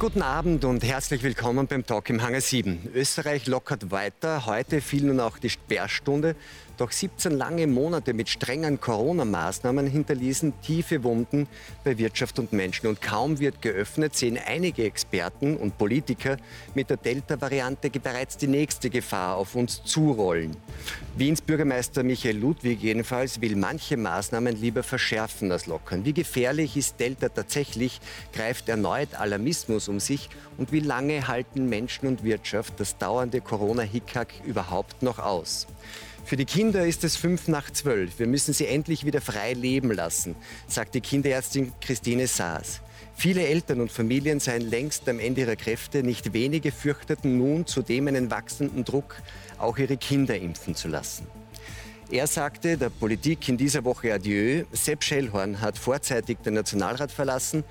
Guten Abend und herzlich willkommen beim Talk im Hangar 7. Österreich lockert weiter. Heute fiel nun auch die Sperrstunde. Doch 17 lange Monate mit strengen Corona-Maßnahmen hinterließen tiefe Wunden bei Wirtschaft und Menschen. Und kaum wird geöffnet, sehen einige Experten und Politiker mit der Delta-Variante bereits die nächste Gefahr auf uns zurollen. Wiens Bürgermeister Michael Ludwig jedenfalls will manche Maßnahmen lieber verschärfen als lockern. Wie gefährlich ist Delta tatsächlich? Greift erneut Alarmismus um sich? Und wie lange halten Menschen und Wirtschaft das dauernde Corona-Hickhack überhaupt noch aus? Für die Kinder ist es fünf nach zwölf. Wir müssen sie endlich wieder frei leben lassen, sagt die Kinderärztin Christine Saas. Viele Eltern und Familien seien längst am Ende ihrer Kräfte. Nicht wenige fürchteten nun zudem einen wachsenden Druck, auch ihre Kinder impfen zu lassen. Er sagte der Politik in dieser Woche Adieu. Sepp Schellhorn hat vorzeitig den Nationalrat verlassen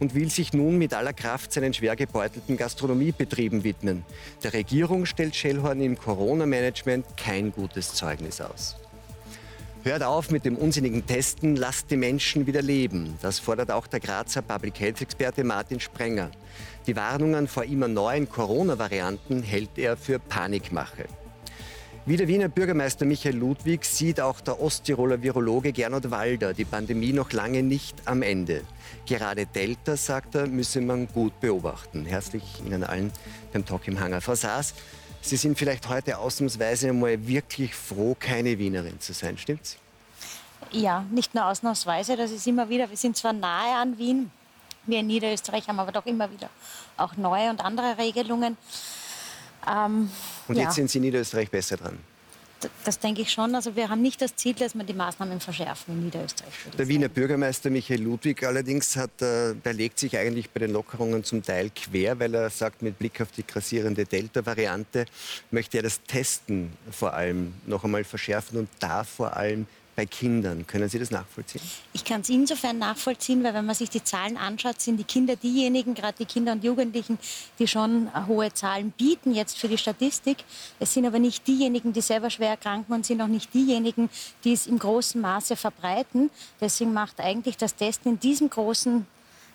und will sich nun mit aller Kraft seinen schwer gebeutelten Gastronomiebetrieben widmen. Der Regierung stellt Schellhorn im Corona-Management kein gutes Zeugnis aus. Hört auf mit dem unsinnigen Testen, lasst die Menschen wieder leben. Das fordert auch der Grazer Public Health-Experte Martin Sprenger. Die Warnungen vor immer neuen Corona-Varianten hält er für Panikmache. Wie der Wiener Bürgermeister Michael Ludwig sieht auch der Osttiroler Virologe Gernot Walder die Pandemie noch lange nicht am Ende. Gerade Delta, sagt er, müsse man gut beobachten. Herzlich Ihnen allen beim Talk im Hangar. Frau Saas, Sie sind vielleicht heute ausnahmsweise einmal wirklich froh, keine Wienerin zu sein, stimmt's? Ja, nicht nur ausnahmsweise, das ist immer wieder, wir sind zwar nahe an Wien, wir in Niederösterreich haben aber doch immer wieder auch neue und andere Regelungen. Ähm, und jetzt ja. sind Sie in Niederösterreich besser dran? Das denke ich schon. Also wir haben nicht das Ziel, dass wir die Maßnahmen verschärfen in Niederösterreich. Der Wiener Bürgermeister Michael Ludwig allerdings hat, äh, der legt sich eigentlich bei den Lockerungen zum Teil quer, weil er sagt, mit Blick auf die grassierende Delta-Variante möchte er das Testen vor allem noch einmal verschärfen und da vor allem bei Kindern. Können Sie das nachvollziehen? Ich kann es insofern nachvollziehen, weil wenn man sich die Zahlen anschaut, sind die Kinder diejenigen, gerade die Kinder und Jugendlichen, die schon hohe Zahlen bieten jetzt für die Statistik. Es sind aber nicht diejenigen, die selber schwer erkranken und sind auch nicht diejenigen, die es im großen Maße verbreiten. Deswegen macht eigentlich das Testen in diesem großen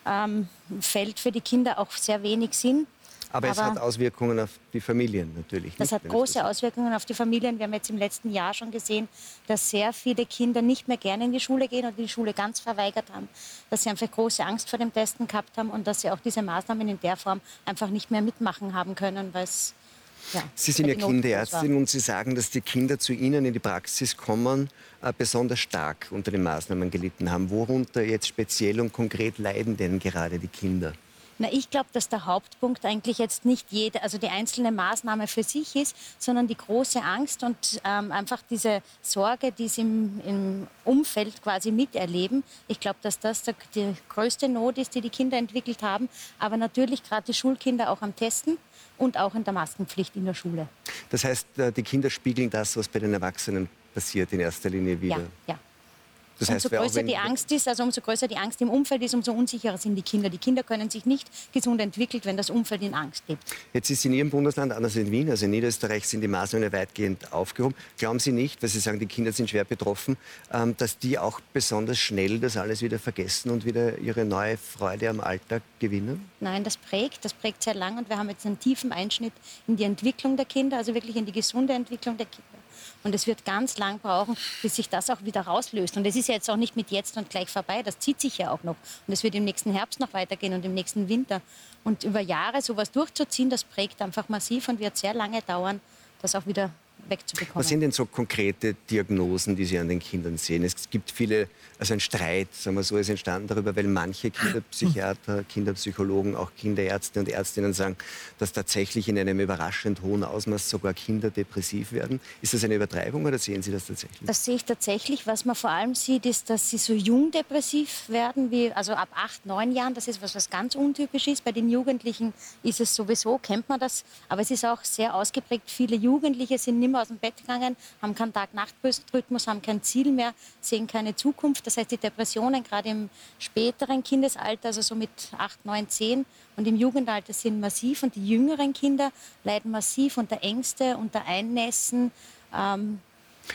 ähm, Feld für die Kinder auch sehr wenig Sinn. Aber, Aber, es hat Auswirkungen auf die Familien natürlich. Das nicht, hat große das Auswirkungen auf die Familien. Wir haben jetzt im letzten Jahr schon gesehen, dass sehr viele Kinder nicht mehr gerne in die Schule gehen oder die Schule ganz verweigert haben. Dass sie einfach große Angst vor dem Testen gehabt haben und dass sie auch diese Maßnahmen in der Form einfach nicht mehr mitmachen haben können, weil es ja, Sie sind ja Kinderärztin und Sie sagen, dass die Kinder zu Ihnen in die Praxis kommen, äh, besonders stark unter den Maßnahmen gelitten haben. Worunter jetzt speziell und konkret leiden denn gerade die Kinder? Na, ich glaube, dass der Hauptpunkt eigentlich jetzt nicht jede, also die einzelne Maßnahme für sich ist, sondern die große Angst und ähm, einfach diese Sorge, die sie im, im Umfeld quasi miterleben. Ich glaube, dass das der, die größte Not ist, die die Kinder entwickelt haben. Aber natürlich gerade die Schulkinder auch am Testen und auch in der Maskenpflicht in der Schule. Das heißt, äh, die Kinder spiegeln das, was bei den Erwachsenen passiert, in erster Linie wieder. Ja, ja. Das heißt, umso größer die Angst ist, also umso größer die Angst im Umfeld ist, umso unsicherer sind die Kinder. Die Kinder können sich nicht gesund entwickeln, wenn das Umfeld in Angst lebt. Jetzt ist in Ihrem Bundesland, anders in Wien, also in Niederösterreich, sind die Maßnahmen weitgehend aufgehoben. Glauben Sie nicht, weil Sie sagen, die Kinder sind schwer betroffen, ähm, dass die auch besonders schnell das alles wieder vergessen und wieder ihre neue Freude am Alltag gewinnen? Nein, das prägt, das prägt sehr lang und wir haben jetzt einen tiefen Einschnitt in die Entwicklung der Kinder, also wirklich in die gesunde Entwicklung der Kinder. Und es wird ganz lang brauchen, bis sich das auch wieder rauslöst. Und es ist ja jetzt auch nicht mit jetzt und gleich vorbei. Das zieht sich ja auch noch. Und es wird im nächsten Herbst noch weitergehen und im nächsten Winter. Und über Jahre sowas durchzuziehen, das prägt einfach massiv und wird sehr lange dauern, das auch wieder wegzubekommen. Was sind denn so konkrete Diagnosen, die Sie an den Kindern sehen? Es gibt viele, also ein Streit, sagen wir so, ist entstanden darüber, weil manche Kinderpsychiater, Kinderpsychologen, auch Kinderärzte und Ärztinnen sagen, dass tatsächlich in einem überraschend hohen Ausmaß sogar Kinder depressiv werden. Ist das eine Übertreibung oder sehen Sie das tatsächlich? Das sehe ich tatsächlich. Was man vor allem sieht, ist, dass sie so jung depressiv werden, wie, also ab acht, neun Jahren. Das ist was, was ganz untypisch ist. Bei den Jugendlichen ist es sowieso, kennt man das. Aber es ist auch sehr ausgeprägt. Viele Jugendliche sind nicht mehr aus dem Bett gegangen, haben keinen Tag-Nacht-Rhythmus, haben kein Ziel mehr, sehen keine Zukunft. Das heißt, die Depressionen gerade im späteren Kindesalter, also so mit 8, 9, 10 und im Jugendalter sind massiv und die jüngeren Kinder leiden massiv unter Ängste, unter Einnässen. Ähm,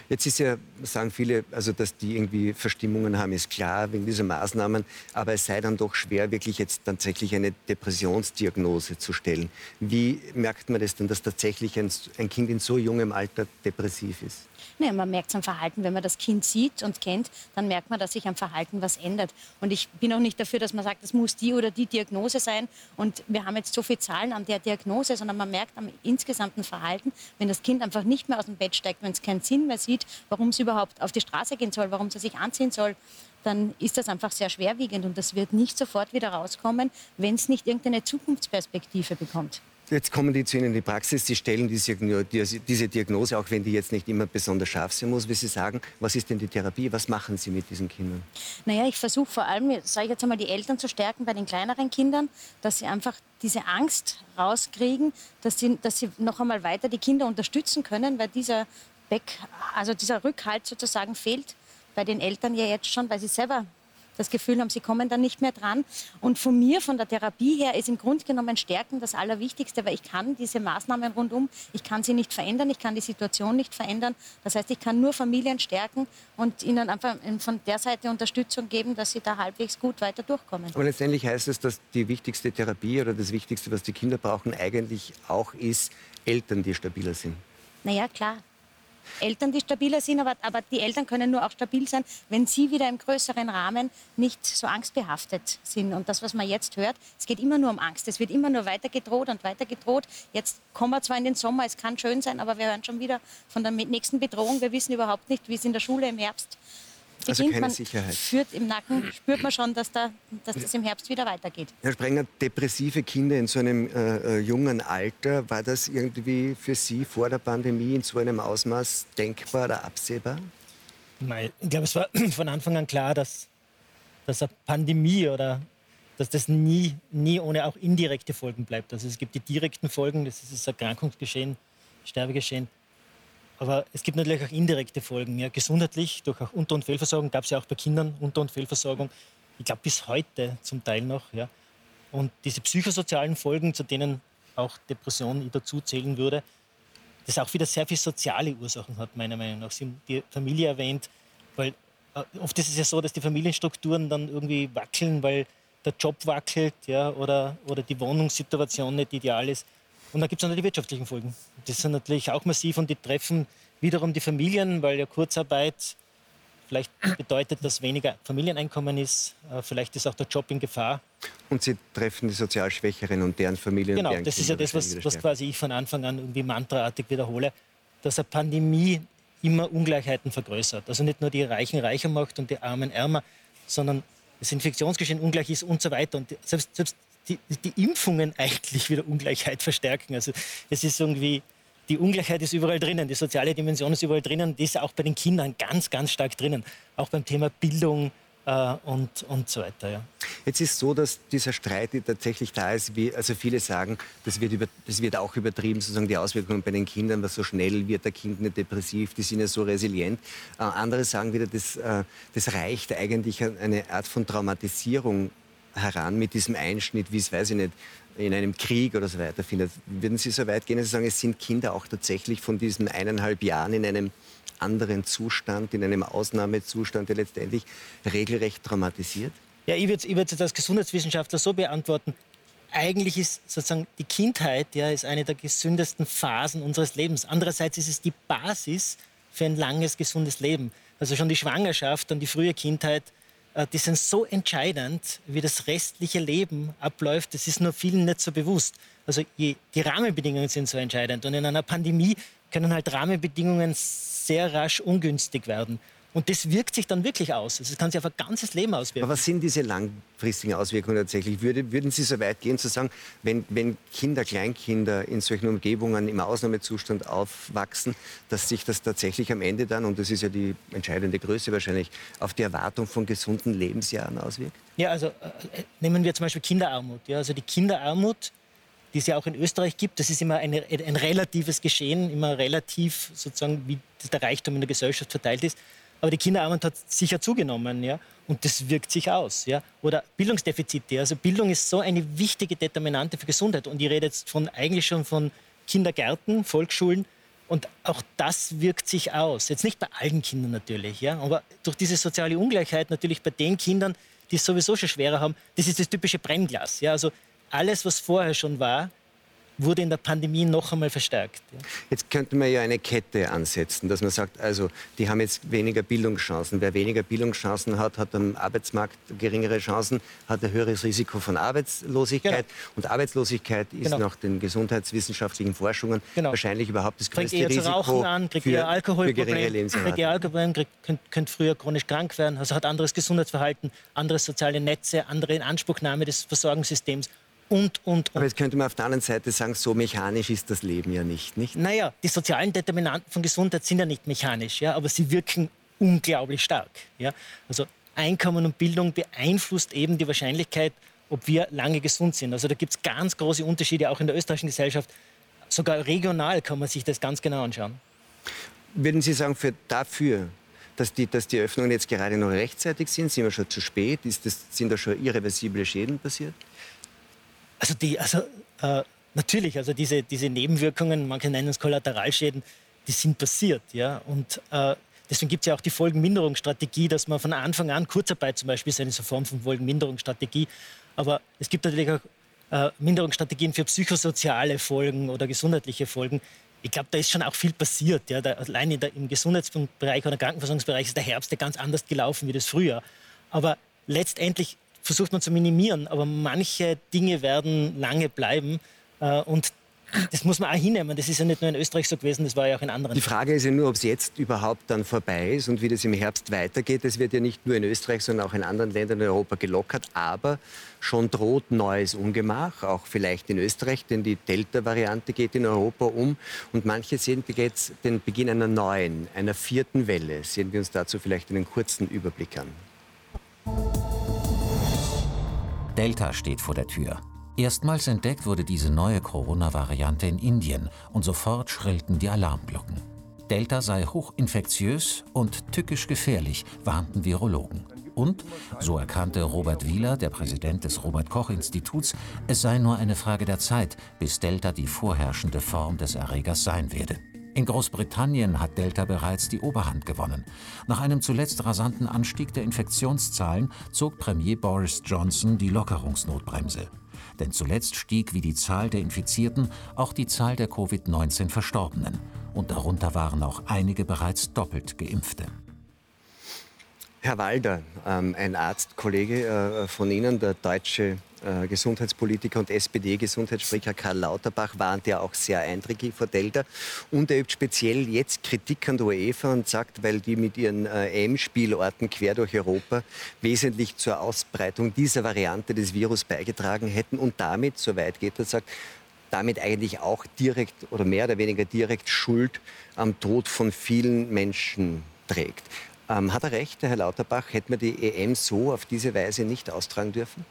Jetzt ist ja, sagen viele, also dass die irgendwie Verstimmungen haben, ist klar wegen dieser Maßnahmen, aber es sei dann doch schwer, wirklich jetzt tatsächlich eine Depressionsdiagnose zu stellen. Wie merkt man das denn, dass tatsächlich ein, ein Kind in so jungem Alter depressiv ist? Nee, man merkt es am Verhalten. Wenn man das Kind sieht und kennt, dann merkt man, dass sich am Verhalten was ändert. Und ich bin auch nicht dafür, dass man sagt, das muss die oder die Diagnose sein. Und wir haben jetzt so viele Zahlen an der Diagnose, sondern man merkt am insgesamten Verhalten, wenn das Kind einfach nicht mehr aus dem Bett steigt, wenn es keinen Sinn mehr sieht, warum es überhaupt auf die Straße gehen soll, warum es sich anziehen soll, dann ist das einfach sehr schwerwiegend und das wird nicht sofort wieder rauskommen, wenn es nicht irgendeine Zukunftsperspektive bekommt. Jetzt kommen die zu Ihnen in die Praxis, Sie stellen diese, diese Diagnose, auch wenn die jetzt nicht immer besonders scharf sein muss, wie Sie sagen. Was ist denn die Therapie? Was machen Sie mit diesen Kindern? Naja, ich versuche vor allem, sage ich jetzt einmal, die Eltern zu stärken bei den kleineren Kindern, dass sie einfach diese Angst rauskriegen, dass sie, dass sie noch einmal weiter die Kinder unterstützen können, weil dieser, Back, also dieser Rückhalt sozusagen fehlt bei den Eltern ja jetzt schon, weil sie selber das Gefühl haben, sie kommen dann nicht mehr dran. Und von mir, von der Therapie her, ist im Grunde genommen Stärken das Allerwichtigste, weil ich kann diese Maßnahmen rundum, ich kann sie nicht verändern, ich kann die Situation nicht verändern. Das heißt, ich kann nur Familien stärken und ihnen einfach von der Seite Unterstützung geben, dass sie da halbwegs gut weiter durchkommen. Aber letztendlich heißt es, dass die wichtigste Therapie oder das Wichtigste, was die Kinder brauchen, eigentlich auch ist, Eltern, die stabiler sind. Naja, klar. Eltern, die stabiler sind, aber, aber die Eltern können nur auch stabil sein, wenn sie wieder im größeren Rahmen nicht so angstbehaftet sind. Und das, was man jetzt hört, es geht immer nur um Angst. Es wird immer nur weiter gedroht und weiter gedroht. Jetzt kommen wir zwar in den Sommer, es kann schön sein, aber wir hören schon wieder von der nächsten Bedrohung. Wir wissen überhaupt nicht, wie es in der Schule im Herbst beginnt. Also keine Sicherheit. Führt im Nacken spürt man schon, dass, da, dass das im Herbst wieder weitergeht. Herr Sprenger, depressive Kinder in so einem äh, äh, jungen Alter, war das irgendwie für Sie vor der Pandemie in so einem Ausmaß denkbar oder absehbar? Nein, ich glaube, es war von Anfang an klar, dass, dass eine Pandemie oder dass das nie, nie ohne auch indirekte Folgen bleibt. Also es gibt die direkten Folgen, das ist das Erkrankungsgeschehen, Sterbegeschehen. Aber es gibt natürlich auch indirekte Folgen. Ja. Gesundheitlich, durch auch Unter- und Fehlversorgung, gab es ja auch bei Kindern Unter- und Fehlversorgung. Ich glaube bis heute zum Teil noch. Ja. Und diese psychosozialen Folgen, zu denen auch Depression dazu zählen würde, das auch wieder sehr viele soziale Ursachen hat, meiner Meinung nach. Sie haben die Familie erwähnt, weil äh, oft ist es ja so, dass die Familienstrukturen dann irgendwie wackeln, weil der Job wackelt ja, oder, oder die Wohnungssituation nicht ideal ist. Und dann gibt es noch die wirtschaftlichen Folgen. Das sind natürlich auch massiv und die treffen wiederum die Familien, weil ja Kurzarbeit vielleicht bedeutet, dass weniger Familieneinkommen ist. Äh, vielleicht ist auch der Job in Gefahr. Und sie treffen die sozial Schwächeren und deren Familien. Genau, deren das ist ja das, was, was quasi ich von Anfang an irgendwie mantraartig wiederhole, dass eine Pandemie immer Ungleichheiten vergrößert. Also nicht nur die Reichen reicher macht und die Armen ärmer, sondern das Infektionsgeschehen ungleich ist und so weiter. Und selbst, selbst die, die Impfungen eigentlich wieder Ungleichheit verstärken. Also es ist irgendwie, die Ungleichheit ist überall drinnen, die soziale Dimension ist überall drinnen, die ist auch bei den Kindern ganz, ganz stark drinnen. Auch beim Thema Bildung äh, und, und so weiter. Ja. Jetzt ist so, dass dieser Streit tatsächlich da ist. Wie, also viele sagen, das wird, über, das wird auch übertrieben, sozusagen die Auswirkungen bei den Kindern, was so schnell wird der Kind nicht depressiv, die sind ja so resilient. Äh, andere sagen wieder, das, äh, das reicht eigentlich eine Art von Traumatisierung heran mit diesem Einschnitt, wie es, weiß ich nicht, in einem Krieg oder so weiter findet. Würden Sie so weit gehen, dass Sie sagen, es sind Kinder auch tatsächlich von diesen eineinhalb Jahren in einem anderen Zustand, in einem Ausnahmezustand, der letztendlich regelrecht traumatisiert? Ja, ich würde jetzt als Gesundheitswissenschaftler so beantworten. Eigentlich ist sozusagen die Kindheit ja, ist eine der gesündesten Phasen unseres Lebens. Andererseits ist es die Basis für ein langes, gesundes Leben. Also schon die Schwangerschaft und die frühe Kindheit die sind so entscheidend, wie das restliche Leben abläuft. Das ist nur vielen nicht so bewusst. Also die Rahmenbedingungen sind so entscheidend. Und in einer Pandemie können halt Rahmenbedingungen sehr rasch ungünstig werden. Und das wirkt sich dann wirklich aus. Also es kann sich auf ein ganzes Leben auswirken. Aber was sind diese langfristigen Auswirkungen tatsächlich? Würde, würden Sie so weit gehen zu sagen, wenn, wenn Kinder, Kleinkinder in solchen Umgebungen im Ausnahmezustand aufwachsen, dass sich das tatsächlich am Ende dann, und das ist ja die entscheidende Größe wahrscheinlich, auf die Erwartung von gesunden Lebensjahren auswirkt? Ja, also äh, nehmen wir zum Beispiel Kinderarmut. Ja, also die Kinderarmut die es ja auch in Österreich gibt. Das ist immer eine, ein relatives Geschehen, immer relativ sozusagen, wie der Reichtum in der Gesellschaft verteilt ist. Aber die Kinderarmut hat sicher zugenommen, ja, und das wirkt sich aus, ja. Oder Bildungsdefizite, also Bildung ist so eine wichtige Determinante für Gesundheit. Und ich rede jetzt von eigentlich schon von Kindergärten, Volksschulen Und auch das wirkt sich aus. Jetzt nicht bei allen Kindern natürlich, ja, aber durch diese soziale Ungleichheit natürlich bei den Kindern, die es sowieso schon schwerer haben, das ist das typische Brennglas. Ja, also alles, was vorher schon war, wurde in der Pandemie noch einmal verstärkt. Ja. Jetzt könnte man ja eine Kette ansetzen, dass man sagt, also die haben jetzt weniger Bildungschancen. Wer weniger Bildungschancen hat, hat am Arbeitsmarkt geringere Chancen, hat ein höheres Risiko von Arbeitslosigkeit. Genau. Und Arbeitslosigkeit ist genau. nach den gesundheitswissenschaftlichen Forschungen genau. wahrscheinlich überhaupt das größte eher Risiko Rauchen an, kriegt für, eher Alkoholproblem. Kriegt Alkoholproblem, kriegt, könnt, könnt früher chronisch krank werden, also hat anderes Gesundheitsverhalten, andere soziale Netze, andere Inanspruchnahme des Versorgungssystems und, und, und. Aber jetzt könnte man auf der anderen Seite sagen, so mechanisch ist das Leben ja nicht, nicht? Naja, die sozialen Determinanten von Gesundheit sind ja nicht mechanisch, ja, aber sie wirken unglaublich stark. Ja. Also Einkommen und Bildung beeinflusst eben die Wahrscheinlichkeit, ob wir lange gesund sind. Also da gibt es ganz große Unterschiede, auch in der österreichischen Gesellschaft. Sogar regional kann man sich das ganz genau anschauen. Würden Sie sagen, für dafür, dass die, dass die Öffnungen jetzt gerade noch rechtzeitig sind, sind wir schon zu spät? Ist das, sind da schon irreversible Schäden passiert? Also, die, also äh, natürlich, also diese, diese Nebenwirkungen, manche nennen es Kollateralschäden, die sind passiert. Ja? Und äh, deswegen gibt es ja auch die Folgenminderungsstrategie, dass man von Anfang an, Kurzarbeit zum Beispiel ist eine Form von Folgenminderungsstrategie, aber es gibt natürlich auch äh, Minderungsstrategien für psychosoziale Folgen oder gesundheitliche Folgen. Ich glaube, da ist schon auch viel passiert. Ja? Da, allein der, im Gesundheitsbereich oder Krankenversorgungsbereich ist der Herbst ja ganz anders gelaufen wie das Frühjahr. Aber letztendlich versucht man zu minimieren, aber manche Dinge werden lange bleiben. Äh, und das muss man auch hinnehmen. Das ist ja nicht nur in Österreich so gewesen, das war ja auch in anderen. Die Frage ist ja nur, ob es jetzt überhaupt dann vorbei ist und wie das im Herbst weitergeht. Es wird ja nicht nur in Österreich, sondern auch in anderen Ländern in Europa gelockert. Aber schon droht neues Ungemach, auch vielleicht in Österreich, denn die Delta-Variante geht in Europa um. Und manche sehen jetzt den Beginn einer neuen, einer vierten Welle. Sehen wir uns dazu vielleicht einen kurzen Überblick an. Delta steht vor der Tür. Erstmals entdeckt wurde diese neue Corona-Variante in Indien und sofort schrillten die Alarmglocken. Delta sei hochinfektiös und tückisch gefährlich, warnten Virologen. Und, so erkannte Robert Wieler, der Präsident des Robert Koch Instituts, es sei nur eine Frage der Zeit, bis Delta die vorherrschende Form des Erregers sein werde. In Großbritannien hat Delta bereits die Oberhand gewonnen. Nach einem zuletzt rasanten Anstieg der Infektionszahlen zog Premier Boris Johnson die Lockerungsnotbremse. Denn zuletzt stieg wie die Zahl der Infizierten auch die Zahl der Covid-19 Verstorbenen. Und darunter waren auch einige bereits doppelt geimpfte. Herr Walder, ähm, ein Arztkollege äh, von Ihnen, der deutsche äh, Gesundheitspolitiker und SPD-Gesundheitssprecher Karl Lauterbach warnt ja auch sehr eindringlich vor Delta. Und er übt speziell jetzt Kritik an der UEFA und sagt, weil die mit ihren äh, EM-Spielorten quer durch Europa wesentlich zur Ausbreitung dieser Variante des Virus beigetragen hätten und damit, soweit geht er, sagt, damit eigentlich auch direkt oder mehr oder weniger direkt Schuld am Tod von vielen Menschen trägt. Ähm, hat er recht, Herr Lauterbach? Hätte man die EM so auf diese Weise nicht austragen dürfen?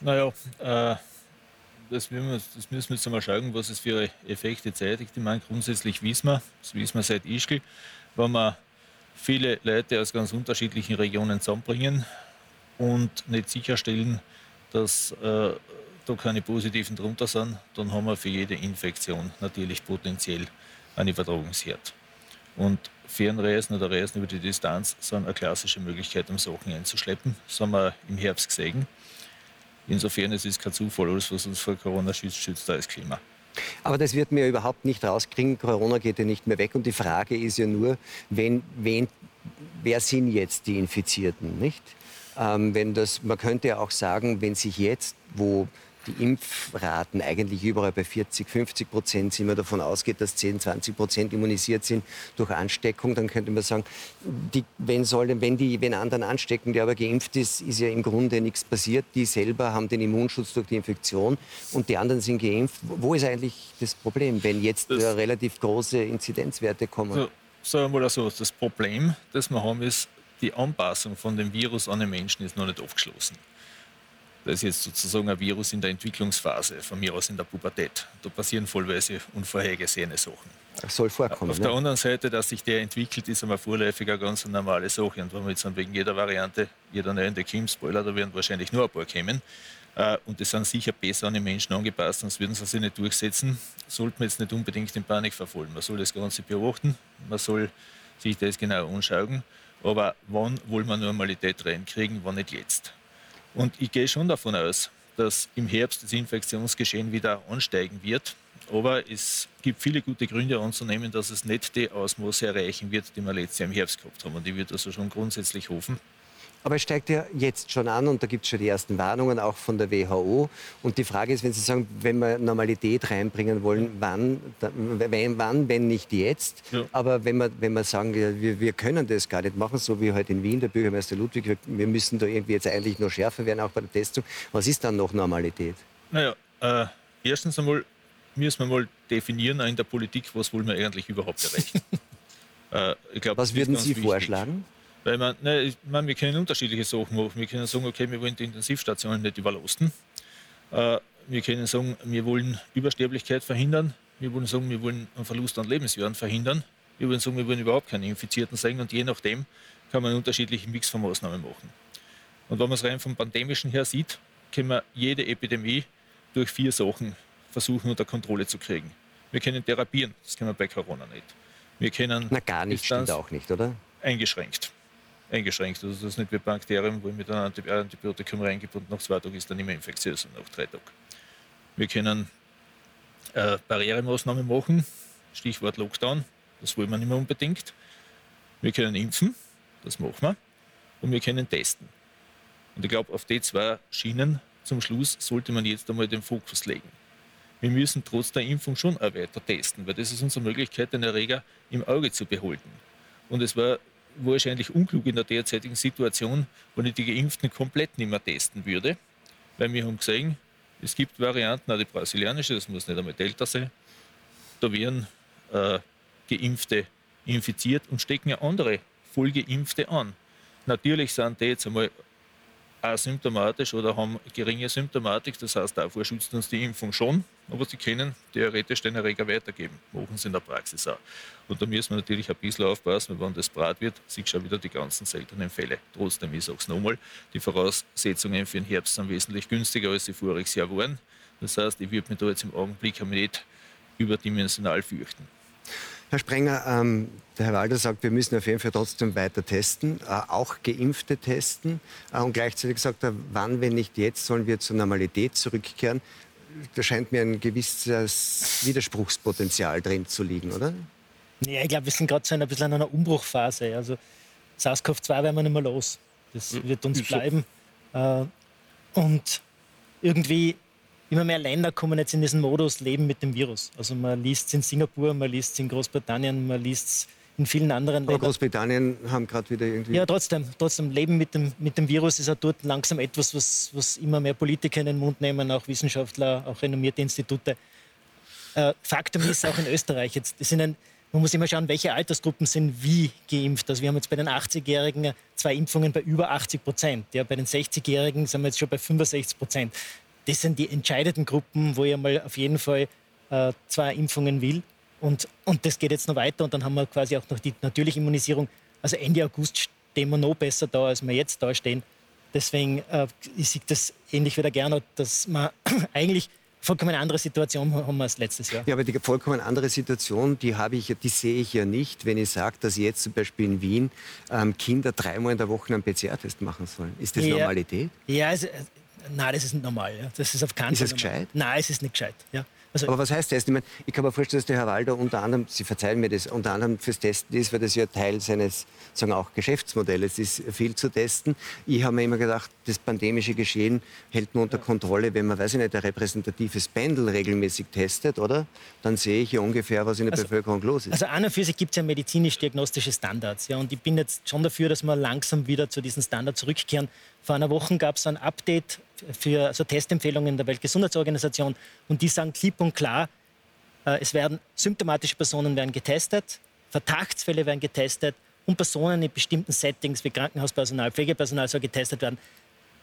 Naja, äh, das, wir, das müssen wir jetzt einmal schauen, was es für Effekte zeitigt. Ich meine, grundsätzlich wissen wir, das wissen wir seit Ischgl, wenn wir viele Leute aus ganz unterschiedlichen Regionen zusammenbringen und nicht sicherstellen, dass äh, da keine positiven drunter sind, dann haben wir für jede Infektion natürlich potenziell eine Übertragungsherd. Und Fernreisen oder Reisen über die Distanz sind eine klassische Möglichkeit, um Sachen einzuschleppen. Das haben wir im Herbst gesehen. Insofern ist es kein Zufall, alles, was uns vor Corona schützt, schützt da das Klima. Aber das wird mir überhaupt nicht rauskriegen. Corona geht ja nicht mehr weg. Und die Frage ist ja nur, wen, wen, wer sind jetzt die Infizierten, nicht? Ähm, wenn das, man könnte ja auch sagen, wenn sich jetzt, wo die Impfraten eigentlich überall bei 40, 50 Prozent sind, man davon ausgeht, dass 10, 20 Prozent immunisiert sind durch Ansteckung, dann könnte man sagen, die, wenn, soll, wenn die wenn anderen anstecken, der aber geimpft ist, ist ja im Grunde nichts passiert. Die selber haben den Immunschutz durch die Infektion und die anderen sind geimpft. Wo ist eigentlich das Problem, wenn jetzt das, relativ große Inzidenzwerte kommen? So, sagen wir mal so, das Problem, das wir haben, ist, die Anpassung von dem Virus an den Menschen ist noch nicht aufgeschlossen. Das ist jetzt sozusagen ein Virus in der Entwicklungsphase, von mir aus in der Pubertät. Da passieren vollweise unvorhergesehene Sachen. Das soll vorkommen. Auf ne? der anderen Seite, dass sich der entwickelt, ist einmal vorläufig eine ganz normale Sache. Und wenn wir jetzt wegen jeder Variante, jeder neuen Kim Spoiler, da werden wahrscheinlich nur ein paar kommen. Äh, und das sind sicher besser an die Menschen angepasst, sonst würden sie sich nicht durchsetzen. Sollte man jetzt nicht unbedingt in Panik verfolgen. Man soll das Ganze beobachten, man soll sich das genau anschauen. Aber wann wollen wir Normalität reinkriegen, wann nicht jetzt? Und ich gehe schon davon aus, dass im Herbst das Infektionsgeschehen wieder ansteigen wird. Aber es gibt viele gute Gründe anzunehmen, dass es nicht die Ausmaße erreichen wird, die wir letztes Jahr im Herbst gehabt haben. Und ich würde also schon grundsätzlich hoffen, aber es steigt ja jetzt schon an und da gibt es schon die ersten Warnungen auch von der WHO. Und die Frage ist, wenn Sie sagen, wenn wir Normalität reinbringen wollen, wann, wenn, wann wenn nicht jetzt? Ja. Aber wenn wir, wenn wir sagen, wir, wir können das gar nicht machen, so wie heute in Wien der Bürgermeister Ludwig, wir müssen da irgendwie jetzt eigentlich noch schärfer werden, auch bei der Testung. Was ist dann noch Normalität? Naja, äh, erstens einmal müssen wir mal definieren in der Politik, was wollen wir eigentlich überhaupt erreichen. äh, glaub, was würden Sie wichtig. vorschlagen? Weil man, ne, ich meine, wir können unterschiedliche Sachen machen. Wir können sagen, okay, wir wollen die Intensivstationen nicht überlasten. Äh, wir können sagen, wir wollen Übersterblichkeit verhindern. Wir wollen sagen, wir wollen einen Verlust an Lebensjahren verhindern. Wir wollen sagen, wir wollen überhaupt keine Infizierten sein. Und je nachdem kann man einen unterschiedlichen Mix von Maßnahmen machen. Und wenn man es rein vom Pandemischen her sieht, können wir jede Epidemie durch vier Sachen versuchen unter Kontrolle zu kriegen. Wir können therapieren, das können wir bei Corona nicht. Wir können Na gar nicht, stimmt auch nicht, oder? Eingeschränkt eingeschränkt. Also das ist nicht wie Bakterien, wo ich mit einem Antibiotikum reingebunden nach zwei Tagen ist dann immer infektiös und nach drei Tagen. Wir können äh, Barrieremaßnahmen machen, Stichwort Lockdown, das wollen wir nicht mehr unbedingt. Wir können impfen, das machen wir. Und wir können testen. Und ich glaube, auf die zwei Schienen zum Schluss sollte man jetzt einmal den Fokus legen. Wir müssen trotz der Impfung schon auch weiter testen, weil das ist unsere Möglichkeit, den Erreger im Auge zu behalten. Und es war wahrscheinlich unklug in der derzeitigen Situation, wenn ich die Geimpften komplett nicht mehr testen würde. Weil wir haben gesehen, es gibt Varianten, auch die brasilianische, das muss nicht einmal Delta sein, da werden äh, Geimpfte infiziert und stecken ja andere Vollgeimpfte an. Natürlich sind die jetzt einmal asymptomatisch oder haben geringe Symptomatik. Das heißt, davor schützt uns die Impfung schon, aber sie können theoretisch den Erreger weitergeben. Machen sie in der Praxis auch. Und da müssen wir natürlich ein bisschen aufpassen, weil wenn das brat wird, sieht schon wieder die ganzen seltenen Fälle. Trotzdem, ich sage es nochmal, die Voraussetzungen für den Herbst sind wesentlich günstiger, als sie voriges Jahr waren. Das heißt, ich würde mich da jetzt im Augenblick nicht überdimensional fürchten. Herr Sprenger, ähm, der Herr Walder sagt, wir müssen auf jeden Fall trotzdem weiter testen, äh, auch Geimpfte testen. Äh, und gleichzeitig sagt er, wann, wenn nicht jetzt, sollen wir zur Normalität zurückkehren. Da scheint mir ein gewisses Widerspruchspotenzial drin zu liegen, oder? Ja, ich glaube, wir sind gerade so in ein bisschen in einer Umbruchphase. Also SARS-CoV-2 werden wir nicht mehr los. Das hm. wird uns bleiben. Äh, und irgendwie immer mehr Länder kommen jetzt in diesen Modus Leben mit dem Virus. Also man liest es in Singapur, man liest es in Großbritannien, man liest es in vielen anderen Ländern. Aber Großbritannien haben gerade wieder irgendwie. Ja, trotzdem, trotzdem. Leben mit dem, mit dem Virus ist auch dort langsam etwas, was, was immer mehr Politiker in den Mund nehmen, auch Wissenschaftler, auch renommierte Institute. Äh, Faktum ist auch in Österreich, jetzt, sind ein, man muss immer schauen, welche Altersgruppen sind wie geimpft. Also wir haben jetzt bei den 80-Jährigen zwei Impfungen bei über 80 Prozent. Ja, bei den 60-Jährigen sind wir jetzt schon bei 65 Prozent das sind die entscheidenden Gruppen, wo ich mal auf jeden Fall äh, zwei Impfungen will. Und, und das geht jetzt noch weiter. Und dann haben wir quasi auch noch die natürliche Immunisierung. Also Ende August stehen wir noch besser da, als wir jetzt da stehen. Deswegen äh, ich sehe das ähnlich wie der Gernot, dass man eigentlich vollkommen eine andere Situation haben wir als letztes Jahr. Ja, aber die vollkommen andere Situation, die habe ich, die sehe ich ja nicht, wenn ich sage, dass jetzt zum Beispiel in Wien ähm, Kinder dreimal in der Woche einen PCR-Test machen sollen. Ist das ja, Normalität? Ja, also, Nein, das ist nicht normal. Ja. Das ist auf keinen Ist es gescheit? Nein, es ist nicht gescheit. Ja. Also Aber was heißt das? Ich, meine, ich kann mir vorstellen, dass der Herr Walder unter anderem, Sie verzeihen mir das, unter anderem fürs Testen ist, weil das ja Teil seines sagen auch Geschäftsmodells ist, viel zu testen. Ich habe mir immer gedacht, das pandemische Geschehen hält man unter Kontrolle, wenn man, weiß ich nicht, ein repräsentatives Pendel regelmäßig testet, oder? Dann sehe ich ja ungefähr, was in der also, Bevölkerung los ist. Also an und für sich gibt es ja medizinisch-diagnostische Standards. Ja, und ich bin jetzt schon dafür, dass wir langsam wieder zu diesen Standards zurückkehren. Vor einer Woche gab es ein Update für also Testempfehlungen der Weltgesundheitsorganisation und die sagen klipp und klar, äh, es werden symptomatische Personen werden getestet, Verdachtsfälle werden getestet und Personen in bestimmten Settings wie Krankenhauspersonal, Pflegepersonal soll getestet werden.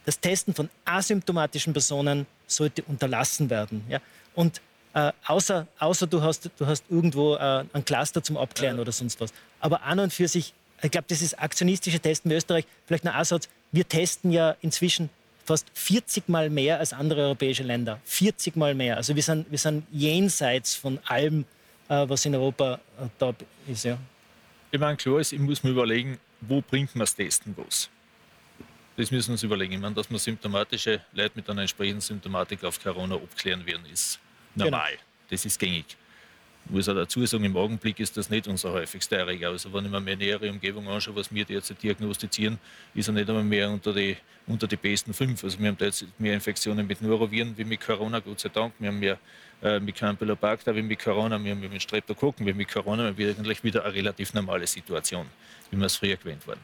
Das Testen von asymptomatischen Personen sollte unterlassen werden. Ja? Und äh, außer, außer du, hast, du hast irgendwo äh, ein Cluster zum Abklären ja. oder sonst was. Aber an und für sich, ich glaube, das ist aktionistische Testen in Österreich. Vielleicht ein Aussatz, wir testen ja inzwischen fast 40 Mal mehr als andere europäische Länder. 40 Mal mehr. Also wir sind, wir sind jenseits von allem, äh, was in Europa äh, da ist. Ja. Ich meine, klar ist, ich muss mir überlegen, wo bringt man das Testen was? Das müssen wir uns überlegen. Ich meine, dass man symptomatische Leute mit einer entsprechenden Symptomatik auf Corona abklären werden, ist normal. Genau. Das ist gängig. Muss auch dazu sagen, im Augenblick ist das nicht unser häufigster Erreger. Also wenn ich mir meine nähere Umgebung anschaue, was wir derzeit diagnostizieren, ist er nicht einmal mehr unter die, unter die besten fünf. Also wir haben derzeit mehr Infektionen mit Noroviren wie mit Corona, Gott sei Dank. Wir haben mehr äh, mit Campylobacter wie mit Corona, wir haben mit Streptokokken wie mit Corona. Wir haben eigentlich wieder eine relativ normale Situation, wie wir es früher gewöhnt waren.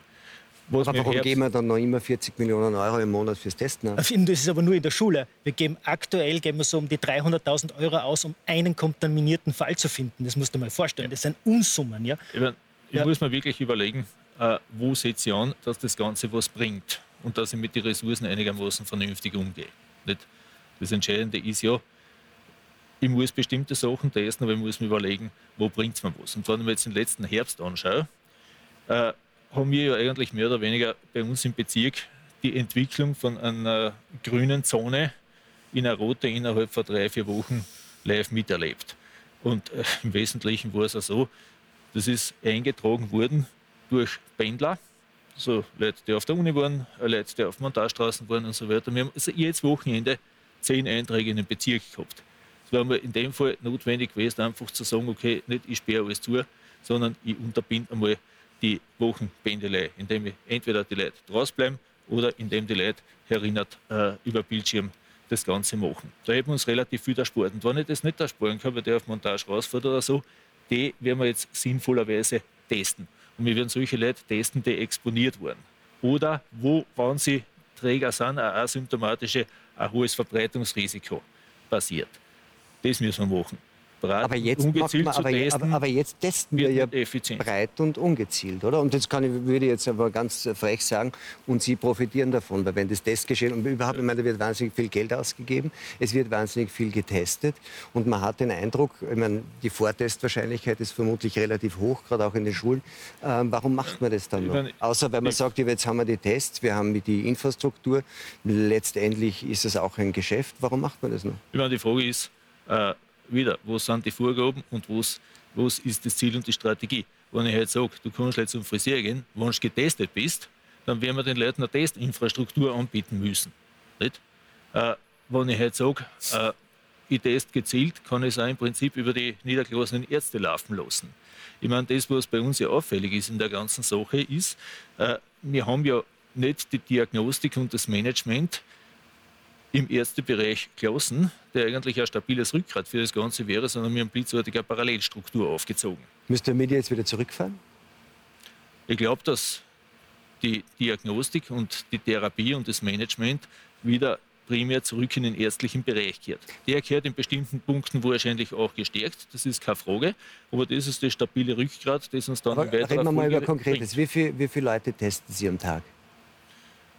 Was aber warum geben wir dann noch immer 40 Millionen Euro im Monat fürs Testen aus? Das ist aber nur in der Schule. Wir geben aktuell geben wir so um die 300.000 Euro aus, um einen kontaminierten Fall zu finden. Das musst du mal vorstellen. Das sind Unsummen. Ja? Ich, mein, ich ja. muss mir wirklich überlegen, äh, wo setze ich an, dass das Ganze was bringt und dass ich mit den Ressourcen einigermaßen vernünftig umgehe. Nicht? Das Entscheidende ist ja, ich muss bestimmte Sachen testen, aber ich muss mir überlegen, wo bringt es mir was. Und wenn ich mir jetzt den letzten Herbst anschaue, äh, haben wir ja eigentlich mehr oder weniger bei uns im Bezirk die Entwicklung von einer grünen Zone in eine rote innerhalb von drei, vier Wochen live miterlebt. Und äh, im Wesentlichen war es auch so, das ist eingetragen worden durch Pendler, so Leute, die auf der Uni waren, Leute, die auf Montagestraßen waren und so weiter. Wir haben also jedes Wochenende zehn Einträge in den Bezirk gehabt. Es war mir in dem Fall notwendig gewesen, einfach zu sagen, okay, nicht ich sperre alles zu, sondern ich unterbinde einmal die Wochenpendelei, indem entweder die Leute draußen bleiben oder indem die Leute erinnert äh, über Bildschirm das Ganze machen. Da hätten wir uns relativ viel erspart. Und wenn ich das nicht ersparen kann, weil der auf Montage rausfährt oder so, die werden wir jetzt sinnvollerweise testen. Und wir werden solche Leute testen, die exponiert wurden. Oder wo, wenn sie Träger sind, ein asymptomatische, ein hohes Verbreitungsrisiko passiert. Das müssen wir machen breit aber jetzt ungezielt man, aber, testen, aber, aber, jetzt testen wir ja effizient. breit und ungezielt, oder? Und das kann ich, würde ich jetzt aber ganz frech sagen, und Sie profitieren davon, weil wenn das Testgeschehen, und überhaupt, ich meine, da wird wahnsinnig viel Geld ausgegeben, es wird wahnsinnig viel getestet und man hat den Eindruck, ich meine, die Vortestwahrscheinlichkeit ist vermutlich relativ hoch, gerade auch in den Schulen. Ähm, warum macht man das dann noch? Außer weil man sagt, jetzt haben wir die Tests, wir haben die Infrastruktur, letztendlich ist es auch ein Geschäft. Warum macht man das noch? Ich meine, die Frage ist, äh, wieder, was sind die Vorgaben und was, was ist das Ziel und die Strategie. Wenn ich halt sage, du kannst jetzt zum Friseur gehen, wenn du getestet bist, dann werden wir den Leuten eine Testinfrastruktur anbieten müssen. Nicht? Äh, wenn ich halt sage, äh, ich teste gezielt, kann ich es auch im Prinzip über die niedergelassenen Ärzte laufen lassen. Ich meine, das, was bei uns ja auffällig ist in der ganzen Sache, ist, äh, wir haben ja nicht die Diagnostik und das Management im Ärztebereich Klassen, der eigentlich ein stabiles Rückgrat für das Ganze wäre, sondern wir haben blitzartig eine Parallelstruktur aufgezogen. Müsste der Media jetzt wieder zurückfahren? Ich glaube, dass die Diagnostik und die Therapie und das Management wieder primär zurück in den ärztlichen Bereich kehrt. Der kehrt in bestimmten Punkten wahrscheinlich auch gestärkt, das ist keine Frage, aber das ist das stabile Rückgrat, das uns dann aber Reden wir mal über Konkretes. Wie, viel, wie viele Leute testen Sie am Tag?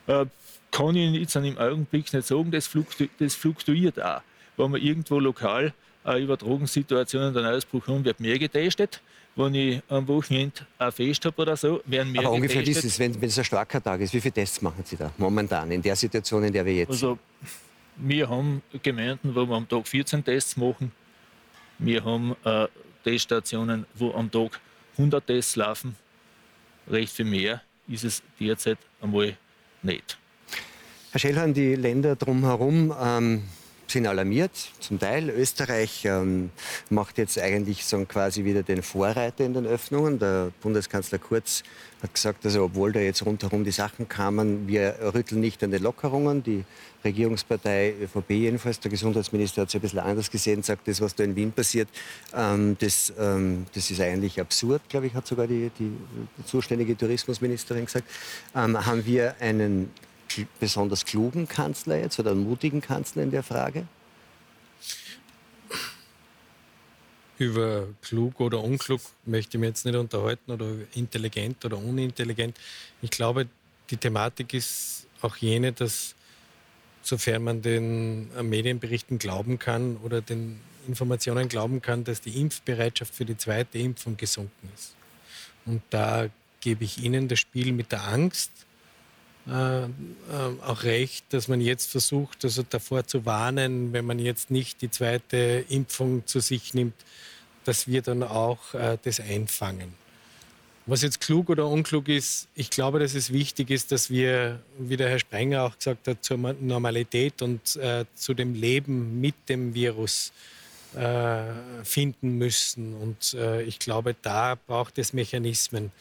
Äh, kann ich jetzt im Augenblick nicht sagen, das, fluktu das fluktuiert auch. Wenn wir irgendwo lokal äh, Übertragungssituationen den Ausbruch haben, wird mehr getestet. Wenn ich am Wochenende ein Fest habe oder so, werden mehr Aber ungefähr getestet. ist es, wenn, wenn es ein starker Tag ist. Wie viele Tests machen Sie da momentan, in der Situation, in der wir jetzt also, Wir haben Gemeinden, wo wir am Tag 14 Tests machen. Wir haben äh, Teststationen, wo am Tag 100 Tests laufen. Recht viel mehr ist es derzeit einmal nicht. Herr Schellhorn, die Länder drumherum ähm, sind alarmiert, zum Teil. Österreich ähm, macht jetzt eigentlich so quasi wieder den Vorreiter in den Öffnungen. Der Bundeskanzler Kurz hat gesagt, also obwohl da jetzt rundherum die Sachen kamen, wir rütteln nicht an den Lockerungen. Die Regierungspartei ÖVP jedenfalls, der Gesundheitsminister hat es ein bisschen anders gesehen, sagt, das, was da in Wien passiert, ähm, das, ähm, das ist eigentlich absurd, glaube ich, hat sogar die, die, zuständige Tourismusministerin gesagt. Ähm, haben wir einen besonders klugen Kanzler jetzt oder einen mutigen Kanzler in der Frage? Über klug oder unklug möchte ich mich jetzt nicht unterhalten oder intelligent oder unintelligent. Ich glaube, die Thematik ist auch jene, dass sofern man den Medienberichten glauben kann oder den Informationen glauben kann, dass die Impfbereitschaft für die zweite Impfung gesunken ist. Und da gebe ich Ihnen das Spiel mit der Angst äh, äh, auch recht, dass man jetzt versucht, also davor zu warnen, wenn man jetzt nicht die zweite Impfung zu sich nimmt, dass wir dann auch äh, das einfangen. Was jetzt klug oder unklug ist, ich glaube, dass es wichtig ist, dass wir, wie der Herr Sprenger auch gesagt hat, zur Normalität und äh, zu dem Leben mit dem Virus äh, finden müssen. Und äh, ich glaube, da braucht es Mechanismen.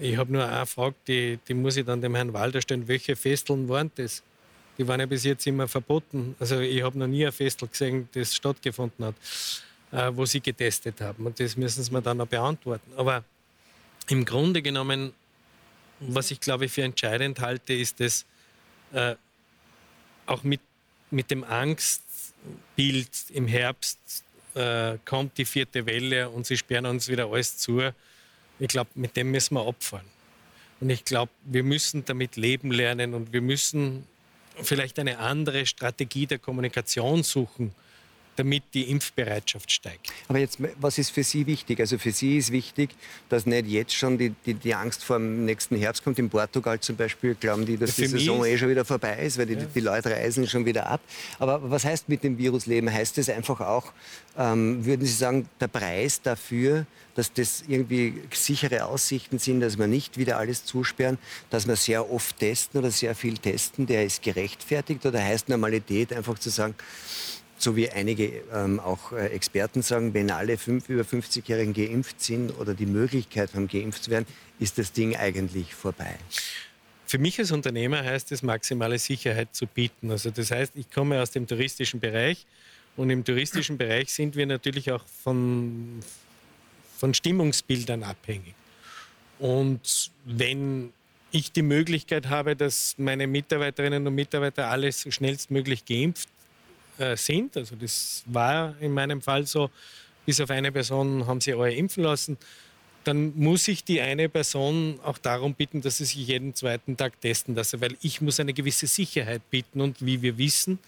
Ich habe nur eine Frage, die, die muss ich dann dem Herrn Walder stellen. Welche Festeln waren das? Die waren ja bis jetzt immer verboten. Also ich habe noch nie ein Festel gesehen, das stattgefunden hat, äh, wo sie getestet haben. Und das müssen sie mir dann noch beantworten. Aber im Grunde genommen, was ich glaube ich für entscheidend halte, ist dass äh, auch mit, mit dem Angstbild im Herbst äh, kommt die vierte Welle und sie sperren uns wieder alles zu ich glaube, mit dem müssen wir abfahren. Und ich glaube, wir müssen damit leben lernen und wir müssen vielleicht eine andere Strategie der Kommunikation suchen, damit die Impfbereitschaft steigt. Aber jetzt, was ist für Sie wichtig? Also für Sie ist wichtig, dass nicht jetzt schon die, die, die Angst vor dem nächsten Herbst kommt. In Portugal zum Beispiel glauben die, dass ja, die Saison eh schon wieder vorbei ist, weil die, ja. die, Leute reisen schon wieder ab. Aber was heißt mit dem Virus leben? Heißt das einfach auch, ähm, würden Sie sagen, der Preis dafür, dass das irgendwie sichere Aussichten sind, dass wir nicht wieder alles zusperren, dass wir sehr oft testen oder sehr viel testen, der ist gerechtfertigt? Oder heißt Normalität einfach zu sagen, so wie einige ähm, auch äh, Experten sagen, wenn alle fünf, über 50-Jährigen geimpft sind oder die Möglichkeit haben, geimpft zu werden, ist das Ding eigentlich vorbei. Für mich als Unternehmer heißt es, maximale Sicherheit zu bieten. Also das heißt, ich komme aus dem touristischen Bereich und im touristischen Bereich sind wir natürlich auch von, von Stimmungsbildern abhängig. Und wenn ich die Möglichkeit habe, dass meine Mitarbeiterinnen und Mitarbeiter alles schnellstmöglich geimpft äh, sind. Also das war in meinem Fall so. Bis auf eine Person haben sie alle impfen lassen. Dann muss ich die eine Person auch darum bitten, dass sie sich jeden zweiten Tag testen lasse, weil ich muss eine gewisse Sicherheit bieten. Und wie wir wissen,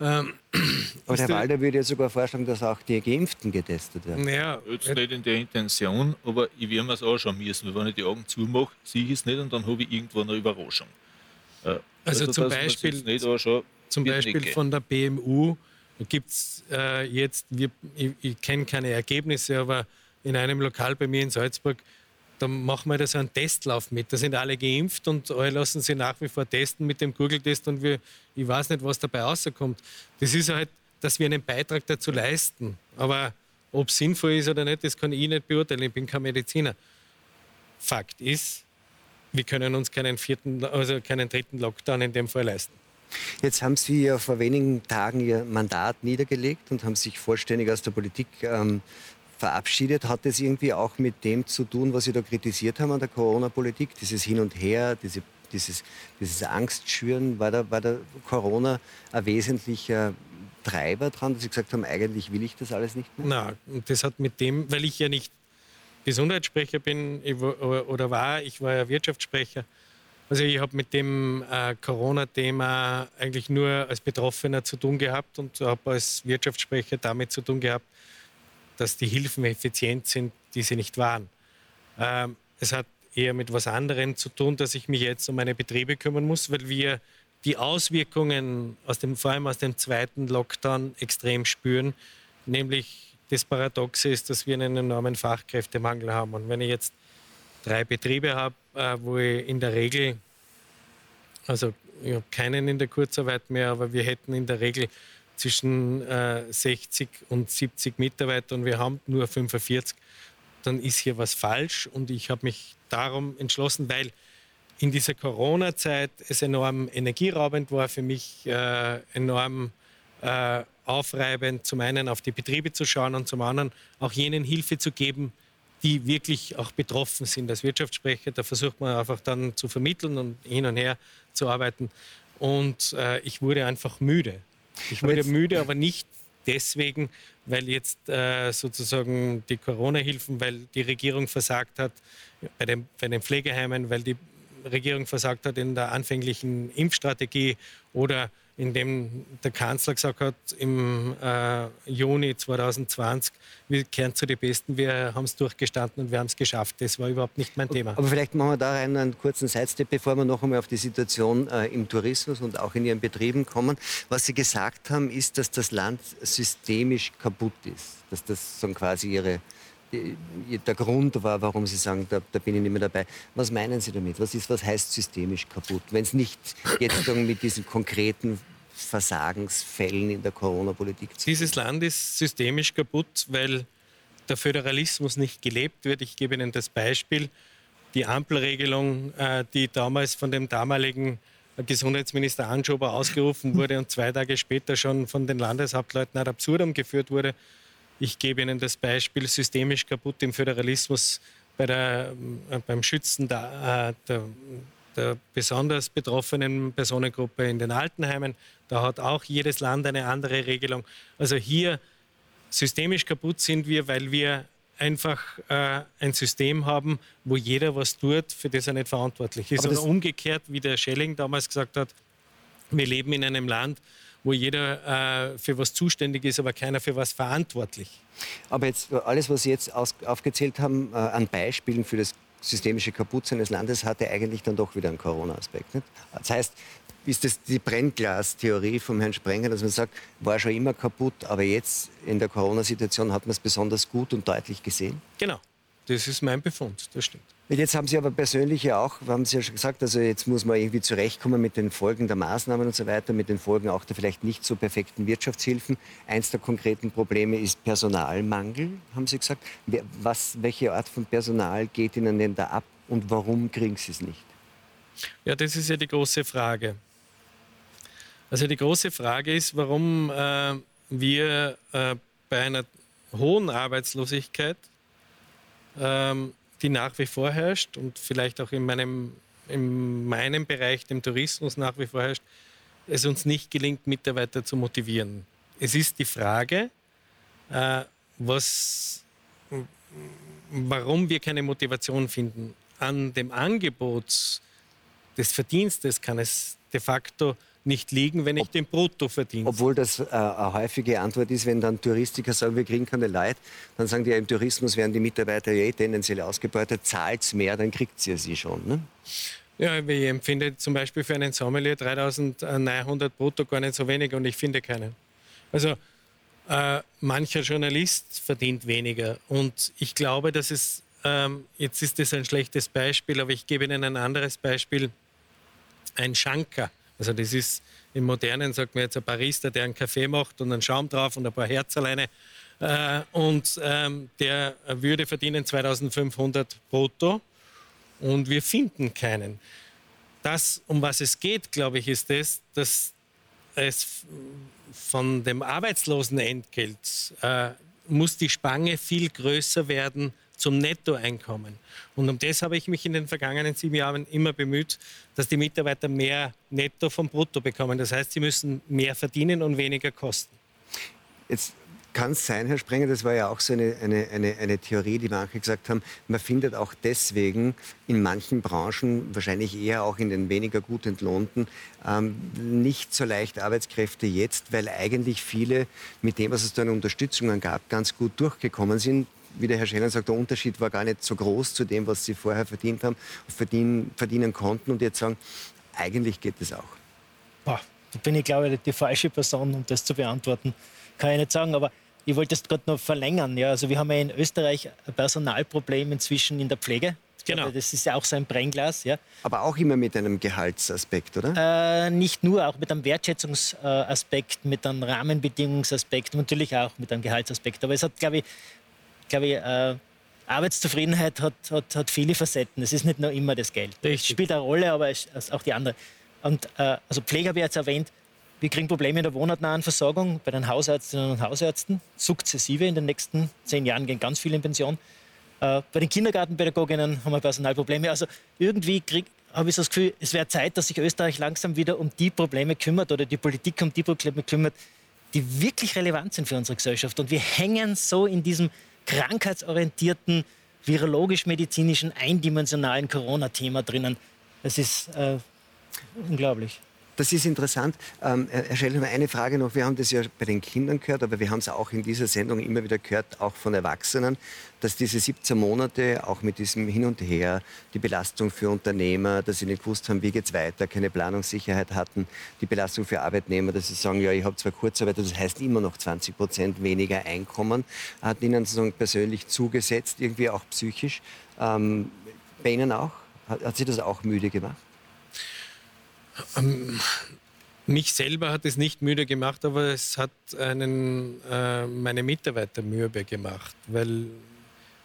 ähm, aber der Walder würde ja sogar vorschlagen, dass auch die Geimpften getestet werden. Ja, Jetzt nicht in der Intention, aber ich werde mir es anschauen müssen. Wenn ich die Augen zumache, sehe ich es nicht und dann habe ich irgendwo eine Überraschung. Äh, also, also zum Beispiel, nicht anschauen, zum Beispiel von der BMU gibt es äh, jetzt, wir, ich, ich kenne keine Ergebnisse, aber in einem Lokal bei mir in Salzburg, da machen wir da so einen Testlauf mit. Da sind alle geimpft und alle lassen sie nach wie vor testen mit dem Google-Test und wir, ich weiß nicht, was dabei rauskommt. Das ist halt, dass wir einen Beitrag dazu leisten. Aber ob es sinnvoll ist oder nicht, das kann ich nicht beurteilen. Ich bin kein Mediziner. Fakt ist, wir können uns keinen, vierten, also keinen dritten Lockdown in dem Fall leisten. Jetzt haben Sie ja vor wenigen Tagen Ihr Mandat niedergelegt und haben sich vollständig aus der Politik ähm, verabschiedet. Hat das irgendwie auch mit dem zu tun, was Sie da kritisiert haben an der Corona-Politik? Dieses Hin und Her, diese, dieses, dieses Angstschüren, war da, war da Corona ein wesentlicher Treiber dran, dass Sie gesagt haben, eigentlich will ich das alles nicht mehr? Nein, das hat mit dem, weil ich ja nicht Gesundheitssprecher bin oder war, ich war ja Wirtschaftssprecher, also ich habe mit dem äh, Corona-Thema eigentlich nur als Betroffener zu tun gehabt und habe als Wirtschaftssprecher damit zu tun gehabt, dass die Hilfen effizient sind, die sie nicht waren. Ähm, es hat eher mit was anderem zu tun, dass ich mich jetzt um meine Betriebe kümmern muss, weil wir die Auswirkungen aus dem, vor allem aus dem zweiten Lockdown extrem spüren. Nämlich das Paradoxe ist, dass wir einen enormen Fachkräftemangel haben. Und wenn ich jetzt drei Betriebe habe, äh, wo ich in der Regel, also ich habe keinen in der Kurzarbeit mehr, aber wir hätten in der Regel zwischen äh, 60 und 70 Mitarbeiter und wir haben nur 45, dann ist hier was falsch. Und ich habe mich darum entschlossen, weil in dieser Corona-Zeit es enorm energieraubend war für mich, äh, enorm äh, aufreibend, zum einen auf die Betriebe zu schauen und zum anderen auch jenen Hilfe zu geben, die wirklich auch betroffen sind als Wirtschaftssprecher. Da versucht man einfach dann zu vermitteln und hin und her zu arbeiten. Und äh, ich wurde einfach müde. Ich wurde müde, aber nicht deswegen, weil jetzt äh, sozusagen die Corona-Hilfen, weil die Regierung versagt hat bei den, bei den Pflegeheimen, weil die Regierung versagt hat in der anfänglichen Impfstrategie oder in dem der Kanzler gesagt hat im äh, Juni 2020, wir kehren zu den Besten, wir haben es durchgestanden und wir haben es geschafft. Das war überhaupt nicht mein Thema. Aber vielleicht machen wir da rein einen kurzen Sidestep, bevor wir noch einmal auf die Situation äh, im Tourismus und auch in Ihren Betrieben kommen. Was Sie gesagt haben, ist, dass das Land systemisch kaputt ist. Dass das so quasi Ihre der Grund war, warum Sie sagen, da, da, bin ich nicht mehr dabei. Was meinen Sie damit? Was, ist, was heißt systemisch kaputt? Wenn es nicht jetzt mit diesen konkreten Versagensfällen in der Corona-Politik zu Dieses Land ist systemisch kaputt, weil der Föderalismus nicht gelebt wird. Ich gebe Ihnen das Beispiel. Die Ampelregelung, äh, die damals von dem damaligen Gesundheitsminister Anschober ausgerufen wurde und zwei Tage später schon von den Landeshauptleuten ad absurdum geführt wurde, ich gebe Ihnen das Beispiel systemisch kaputt im Föderalismus bei der, äh, beim Schützen der, äh, der, der, besonders betroffenen Personengruppe in den Altenheimen. Da hat auch jedes Land eine andere Regelung. Also hier systemisch kaputt sind wir, weil wir einfach äh, ein System haben, wo jeder was tut, für das er nicht verantwortlich ist. Oder umgekehrt, wie der Schelling damals gesagt hat, wir leben in einem Land, wo jeder äh, für was zuständig ist, aber keiner für was verantwortlich. Aber jetzt alles, was Sie jetzt aus, aufgezählt haben, äh, an Beispielen für das systemische Kaputtsein des Landes, hatte eigentlich dann doch wieder einen Corona-Aspekt. Das heißt, ist das die Brennglas-Theorie vom Herrn Sprenger, dass man sagt, war schon immer kaputt, aber jetzt in der Corona-Situation hat man es besonders gut und deutlich gesehen? Genau, das ist mein Befund, das stimmt. Jetzt haben Sie aber persönlich ja auch, haben Sie ja schon gesagt, also jetzt muss man irgendwie zurechtkommen mit den Folgen der Maßnahmen und so weiter, mit den Folgen auch der vielleicht nicht so perfekten Wirtschaftshilfen. Eins der konkreten Probleme ist Personalmangel, haben Sie gesagt. Was, welche Art von Personal geht Ihnen denn da ab und warum kriegen Sie es nicht? Ja, das ist ja die große Frage. Also die große Frage ist, warum äh, wir äh, bei einer hohen Arbeitslosigkeit ähm, die nach wie vor herrscht und vielleicht auch in meinem, in meinem Bereich, dem Tourismus, nach wie vor herrscht, es uns nicht gelingt, Mitarbeiter zu motivieren. Es ist die Frage, äh, was, warum wir keine Motivation finden. An dem Angebot des Verdienstes kann es de facto nicht liegen, wenn ich Ob, den Brutto verdiene. Obwohl das äh, eine häufige Antwort ist, wenn dann Touristiker sagen, wir kriegen keine Leute, dann sagen die, ja, im Tourismus werden die Mitarbeiter ja eh tendenziell ausgebeutet, zahlt es mehr, dann kriegt sie sie schon. Ne? Ja, ich empfinde zum Beispiel für einen Sommelier 3900 brutto gar nicht so wenig und ich finde keinen. Also äh, mancher Journalist verdient weniger und ich glaube, dass es, ähm, jetzt ist das ein schlechtes Beispiel, aber ich gebe Ihnen ein anderes Beispiel. Ein Schanker also das ist im Modernen, sagt man jetzt, ein Barista, der einen Kaffee macht und einen Schaum drauf und ein paar Herzaleine. Äh, und ähm, der würde verdienen 2500 brutto und wir finden keinen. Das, um was es geht, glaube ich, ist das, dass es von dem Arbeitslosenentgelt äh, muss die Spange viel größer werden zum Nettoeinkommen. Und um das habe ich mich in den vergangenen sieben Jahren immer bemüht, dass die Mitarbeiter mehr Netto vom Brutto bekommen. Das heißt, sie müssen mehr verdienen und weniger kosten. Jetzt kann es sein, Herr Sprenger, das war ja auch so eine, eine, eine, eine, Theorie, die manche gesagt haben, man findet auch deswegen in manchen Branchen, wahrscheinlich eher auch in den weniger gut entlohnten, ähm, nicht so leicht Arbeitskräfte jetzt, weil eigentlich viele mit dem, was es da an Unterstützungen gab, ganz gut durchgekommen sind wie der Herr Scheller sagt, der Unterschied war gar nicht so groß zu dem, was sie vorher verdient haben, verdienen, verdienen konnten und jetzt sagen, eigentlich geht es auch. Boah, da bin ich, glaube ich, die falsche Person, um das zu beantworten. Kann ich nicht sagen, aber ich wollte das gerade noch verlängern. Ja, also wir haben ja in Österreich ein Personalproblem inzwischen in der Pflege. Genau. Das ist ja auch so ein Brennglas. Ja. Aber auch immer mit einem Gehaltsaspekt, oder? Äh, nicht nur, auch mit einem Wertschätzungsaspekt, mit einem Rahmenbedingungsaspekt, natürlich auch mit einem Gehaltsaspekt. Aber es hat, glaube ich, glaube ich, äh, Arbeitszufriedenheit hat, hat, hat viele Facetten. Es ist nicht nur immer das Geld. Es spielt eine Rolle, aber es ist auch die andere. Und äh, also Pflege habe ich jetzt erwähnt. Wir kriegen Probleme in der wohnortnahen Versorgung bei den Hausärztinnen und Hausärzten. Sukzessive in den nächsten zehn Jahren gehen ganz viele in Pension. Äh, bei den Kindergartenpädagoginnen haben wir Personalprobleme. Also irgendwie habe ich so das Gefühl, es wäre Zeit, dass sich Österreich langsam wieder um die Probleme kümmert oder die Politik um die Probleme kümmert, die wirklich relevant sind für unsere Gesellschaft. Und wir hängen so in diesem krankheitsorientierten, virologisch-medizinischen, eindimensionalen Corona-Thema drinnen. Es ist äh, unglaublich. Das ist interessant. Ähm, Herr Scheller, eine Frage noch. Wir haben das ja bei den Kindern gehört, aber wir haben es auch in dieser Sendung immer wieder gehört, auch von Erwachsenen, dass diese 17 Monate, auch mit diesem Hin und Her, die Belastung für Unternehmer, dass sie nicht gewusst haben, wie geht es weiter, keine Planungssicherheit hatten, die Belastung für Arbeitnehmer, dass sie sagen, ja, ich habe zwar Kurzarbeit, das heißt immer noch 20 Prozent weniger Einkommen, hat ihnen sozusagen persönlich zugesetzt, irgendwie auch psychisch. Ähm, bei Ihnen auch? Hat, hat Sie das auch müde gemacht? Ähm, mich selber hat es nicht müde gemacht, aber es hat einen, äh, meine Mitarbeiter müde gemacht, weil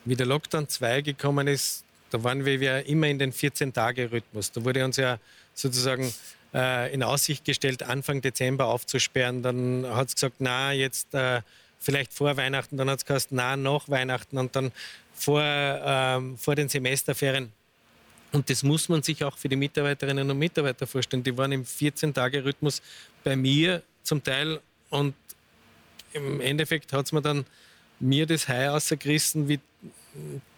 wie der Lockdown 2 gekommen ist, da waren wir ja immer in den 14-Tage-Rhythmus. Da wurde uns ja sozusagen äh, in Aussicht gestellt, Anfang Dezember aufzusperren. Dann hat es gesagt, na, jetzt äh, vielleicht vor Weihnachten. Dann hat es gesagt, na, nach Weihnachten. Und dann vor, ähm, vor den Semesterferien und das muss man sich auch für die Mitarbeiterinnen und Mitarbeiter vorstellen. Die waren im 14-Tage-Rhythmus bei mir zum Teil und im Endeffekt hat es mir dann mir das Hai ausgerissen, wie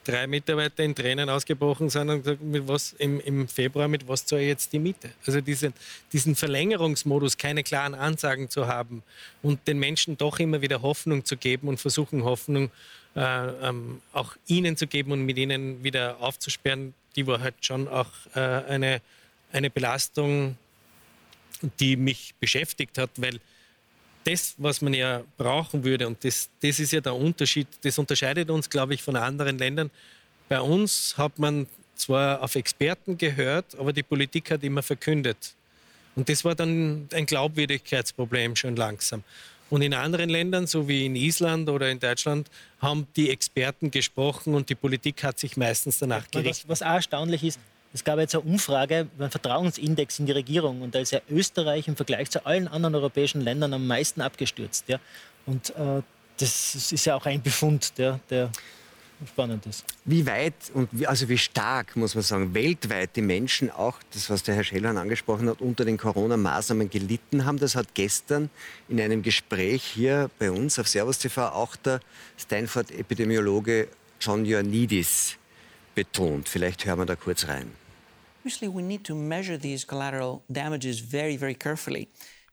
drei Mitarbeiter in Tränen ausgebrochen sind und gesagt, mit was im, im Februar, mit was zahle ich jetzt die Miete? Also diesen, diesen Verlängerungsmodus, keine klaren Ansagen zu haben und den Menschen doch immer wieder Hoffnung zu geben und versuchen, Hoffnung äh, ähm, auch ihnen zu geben und mit ihnen wieder aufzusperren, die war halt schon auch äh, eine, eine Belastung, die mich beschäftigt hat, weil das, was man ja brauchen würde, und das, das ist ja der Unterschied, das unterscheidet uns, glaube ich, von anderen Ländern. Bei uns hat man zwar auf Experten gehört, aber die Politik hat immer verkündet. Und das war dann ein Glaubwürdigkeitsproblem schon langsam. Und in anderen Ländern, so wie in Island oder in Deutschland, haben die Experten gesprochen und die Politik hat sich meistens danach gerichtet. Was, was auch erstaunlich ist, es gab jetzt eine Umfrage, einen Vertrauensindex in die Regierung und da ist ja Österreich im Vergleich zu allen anderen europäischen Ländern am meisten abgestürzt. Ja? Und äh, das ist ja auch ein Befund, der, der spannend ist. Wie weit und wie, also wie stark, muss man sagen, weltweit die Menschen auch, das was der Herr Schellhorn angesprochen hat, unter den Corona-Maßnahmen gelitten haben. Das hat gestern in einem Gespräch hier bei uns auf Servus TV auch der Stanford-Epidemiologe John Ioannidis betont. Vielleicht hören wir da kurz rein. Obviously, we need to measure these collateral damages very, very carefully.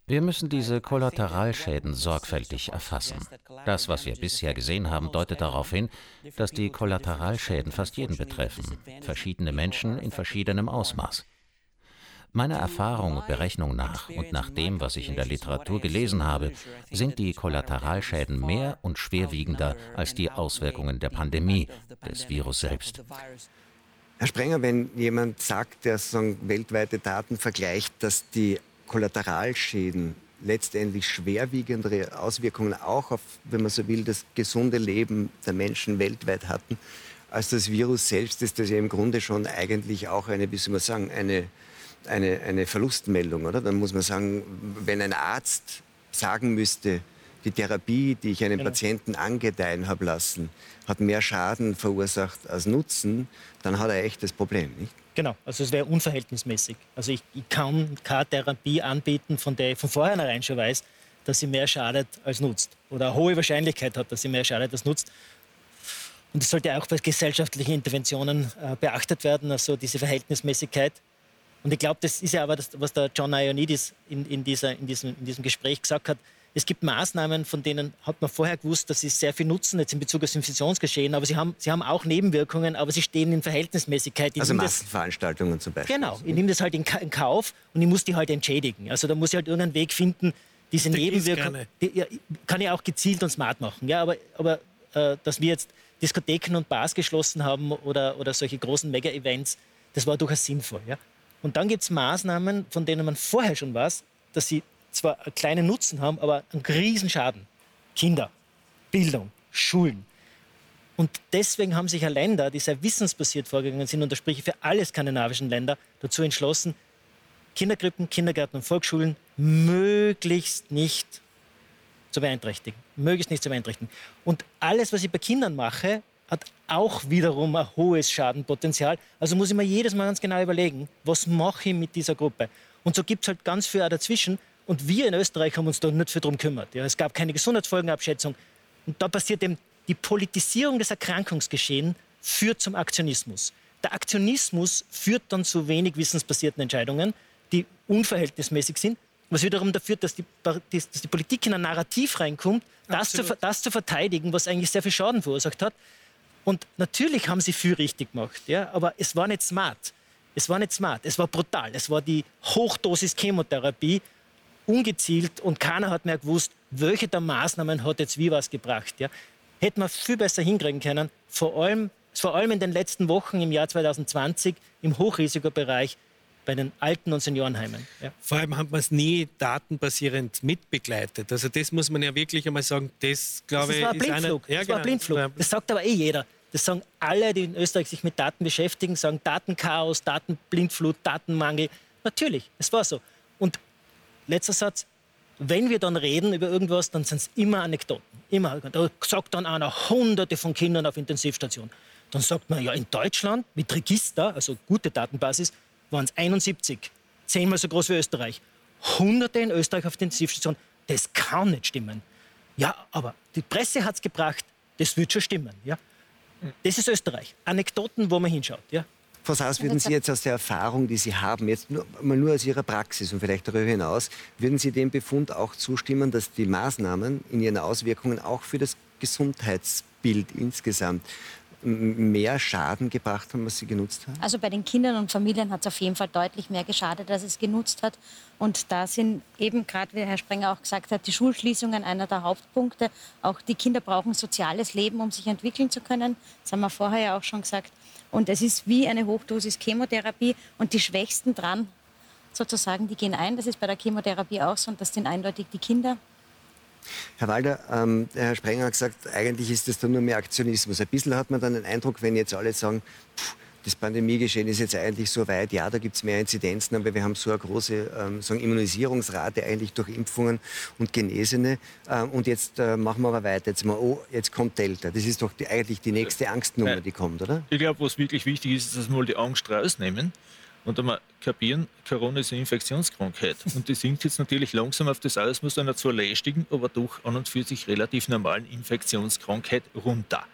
Wir müssen diese Kollateralschäden sorgfältig erfassen. Das, was wir bisher gesehen haben, deutet darauf hin, dass die Kollateralschäden fast jeden betreffen, verschiedene Menschen in verschiedenem Ausmaß. Meiner Erfahrung und Berechnung nach und nach dem, was ich in der Literatur gelesen habe, sind die Kollateralschäden mehr und schwerwiegender als die Auswirkungen der Pandemie, des Virus selbst. Herr Sprenger, wenn jemand sagt, der weltweite Daten vergleicht, dass die Kollateralschäden letztendlich schwerwiegendere Auswirkungen auch auf, wenn man so will, das gesunde Leben der Menschen weltweit hatten, als das Virus selbst ist das ja im Grunde schon eigentlich auch eine, wie soll man sagen, eine, eine, eine Verlustmeldung, oder? Dann muss man sagen, wenn ein Arzt sagen müsste, die Therapie, die ich einem genau. Patienten angedeihen habe lassen, hat mehr Schaden verursacht als Nutzen, dann hat er ein echtes Problem, nicht? Genau, also es wäre unverhältnismäßig. Also ich, ich, kann keine Therapie anbieten, von der ich von vornherein schon weiß, dass sie mehr schadet als nutzt. Oder eine hohe Wahrscheinlichkeit hat, dass sie mehr schadet als nutzt. Und das sollte auch bei gesellschaftlichen Interventionen äh, beachtet werden, also diese Verhältnismäßigkeit. Und ich glaube, das ist ja aber das, was der John Ioannidis in, in, dieser, in, diesem, in diesem Gespräch gesagt hat. Es gibt Maßnahmen, von denen hat man vorher gewusst, dass sie sehr viel nutzen, jetzt in Bezug auf Infektionsgeschehen, aber sie haben, sie haben auch Nebenwirkungen, aber sie stehen in Verhältnismäßigkeit. Ich also Massenveranstaltungen zum Beispiel. Genau, ich nehme das halt in, in, Kauf und ich muss die halt entschädigen. Also da muss ich halt irgendeinen Weg finden, diese der Nebenwirkungen, die, ja, kann ich auch gezielt und smart machen. Ja, aber, aber äh, dass wir jetzt Diskotheken und Bars geschlossen haben oder, oder solche großen Mega-Events, das war durchaus sinnvoll. Ja? Und dann gibt es Maßnahmen, von denen man vorher schon weiß, dass sie zwar einen kleinen Nutzen haben, aber einen Riesenschaden. Kinder, Bildung, Schulen. Und deswegen haben sich ja Länder, die sehr wissensbasiert vorgegangen sind, und da spreche ich für alle skandinavischen Länder, dazu entschlossen, Kinderkrippen, Kindergärten und Volksschulen möglichst nicht zu beeinträchtigen. Möglichst nicht zu beeinträchtigen. Und alles, was ich bei Kindern mache, hat auch wiederum ein hohes Schadenpotenzial. Also muss ich mir jedes Mal ganz genau überlegen, was mache ich mit dieser Gruppe. Und so gibt es halt ganz viel auch dazwischen. Und wir in Österreich haben uns da nicht viel drum gekümmert. Ja, es gab keine Gesundheitsfolgenabschätzung. Und da passiert eben die Politisierung des Erkrankungsgeschehens führt zum Aktionismus. Der Aktionismus führt dann zu wenig wissensbasierten Entscheidungen, die unverhältnismäßig sind, was wiederum dafür führt, dass die, dass die Politik in ein Narrativ reinkommt, das zu, das zu verteidigen, was eigentlich sehr viel Schaden verursacht hat. Und natürlich haben sie viel richtig gemacht, ja, aber es war nicht smart. Es war nicht smart, es war brutal. Es war die Hochdosis Chemotherapie, ungezielt und keiner hat mehr gewusst, welche der Maßnahmen hat jetzt wie was gebracht. Ja. Hätte man viel besser hinkriegen können, vor allem, vor allem in den letzten Wochen im Jahr 2020 im Hochrisikobereich bei den Alten- und Seniorenheimen. Ja. Vor allem hat man es nie datenbasierend mitbegleitet. Also das muss man ja wirklich einmal sagen, das glaube ich... Das war ein Blindflug. Eine, ja, das war ein genau. Blindflug. Das sagt aber eh jeder. Das sagen alle, die in Österreich sich mit Daten beschäftigen, sagen Datenchaos, Datenblindflut, Datenmangel. Natürlich, es war so. Und letzter Satz, wenn wir dann reden über irgendwas, dann sind es immer Anekdoten. Immer. Da sagt dann einer Hunderte von Kindern auf Intensivstation. Dann sagt man, ja, in Deutschland mit Register, also gute Datenbasis, waren es 71. Zehnmal so groß wie Österreich. Hunderte in Österreich auf Intensivstation. Das kann nicht stimmen. Ja, aber die Presse hat es gebracht, das wird schon stimmen. Ja? Das ist Österreich. Anekdoten, wo man hinschaut. Ja? Frau Saas, würden Sie jetzt aus der Erfahrung, die Sie haben, jetzt nur, mal nur aus Ihrer Praxis und vielleicht darüber hinaus, würden Sie dem Befund auch zustimmen, dass die Maßnahmen in ihren Auswirkungen auch für das Gesundheitsbild insgesamt mehr Schaden gebracht haben, was sie genutzt haben? Also bei den Kindern und Familien hat es auf jeden Fall deutlich mehr geschadet, als es genutzt hat. Und da sind eben gerade, wie Herr Sprenger auch gesagt hat, die Schulschließungen einer der Hauptpunkte. Auch die Kinder brauchen soziales Leben, um sich entwickeln zu können. Das haben wir vorher ja auch schon gesagt. Und es ist wie eine Hochdosis Chemotherapie. Und die Schwächsten dran, sozusagen, die gehen ein. Das ist bei der Chemotherapie auch so. Und das sind eindeutig die Kinder. Herr Walder, ähm, Herr Sprenger hat gesagt, eigentlich ist das dann nur mehr Aktionismus. Ein bisschen hat man dann den Eindruck, wenn jetzt alle sagen, pff, das Pandemiegeschehen ist jetzt eigentlich so weit, ja, da gibt es mehr Inzidenzen, aber wir haben so eine große ähm, sagen Immunisierungsrate eigentlich durch Impfungen und Genesene. Ähm, und jetzt äh, machen wir aber weiter. Jetzt mal, oh, jetzt kommt Delta. Das ist doch die, eigentlich die nächste Angstnummer, die kommt, oder? Ich glaube, was wirklich wichtig ist, ist, dass wir mal die Angst rausnehmen und einmal kapieren, Corona ist eine Infektionskrankheit. Und die sinkt jetzt natürlich langsam auf das Ausmaß einer zwar lästigen, aber doch an und für sich relativ normalen Infektionskrankheit runter.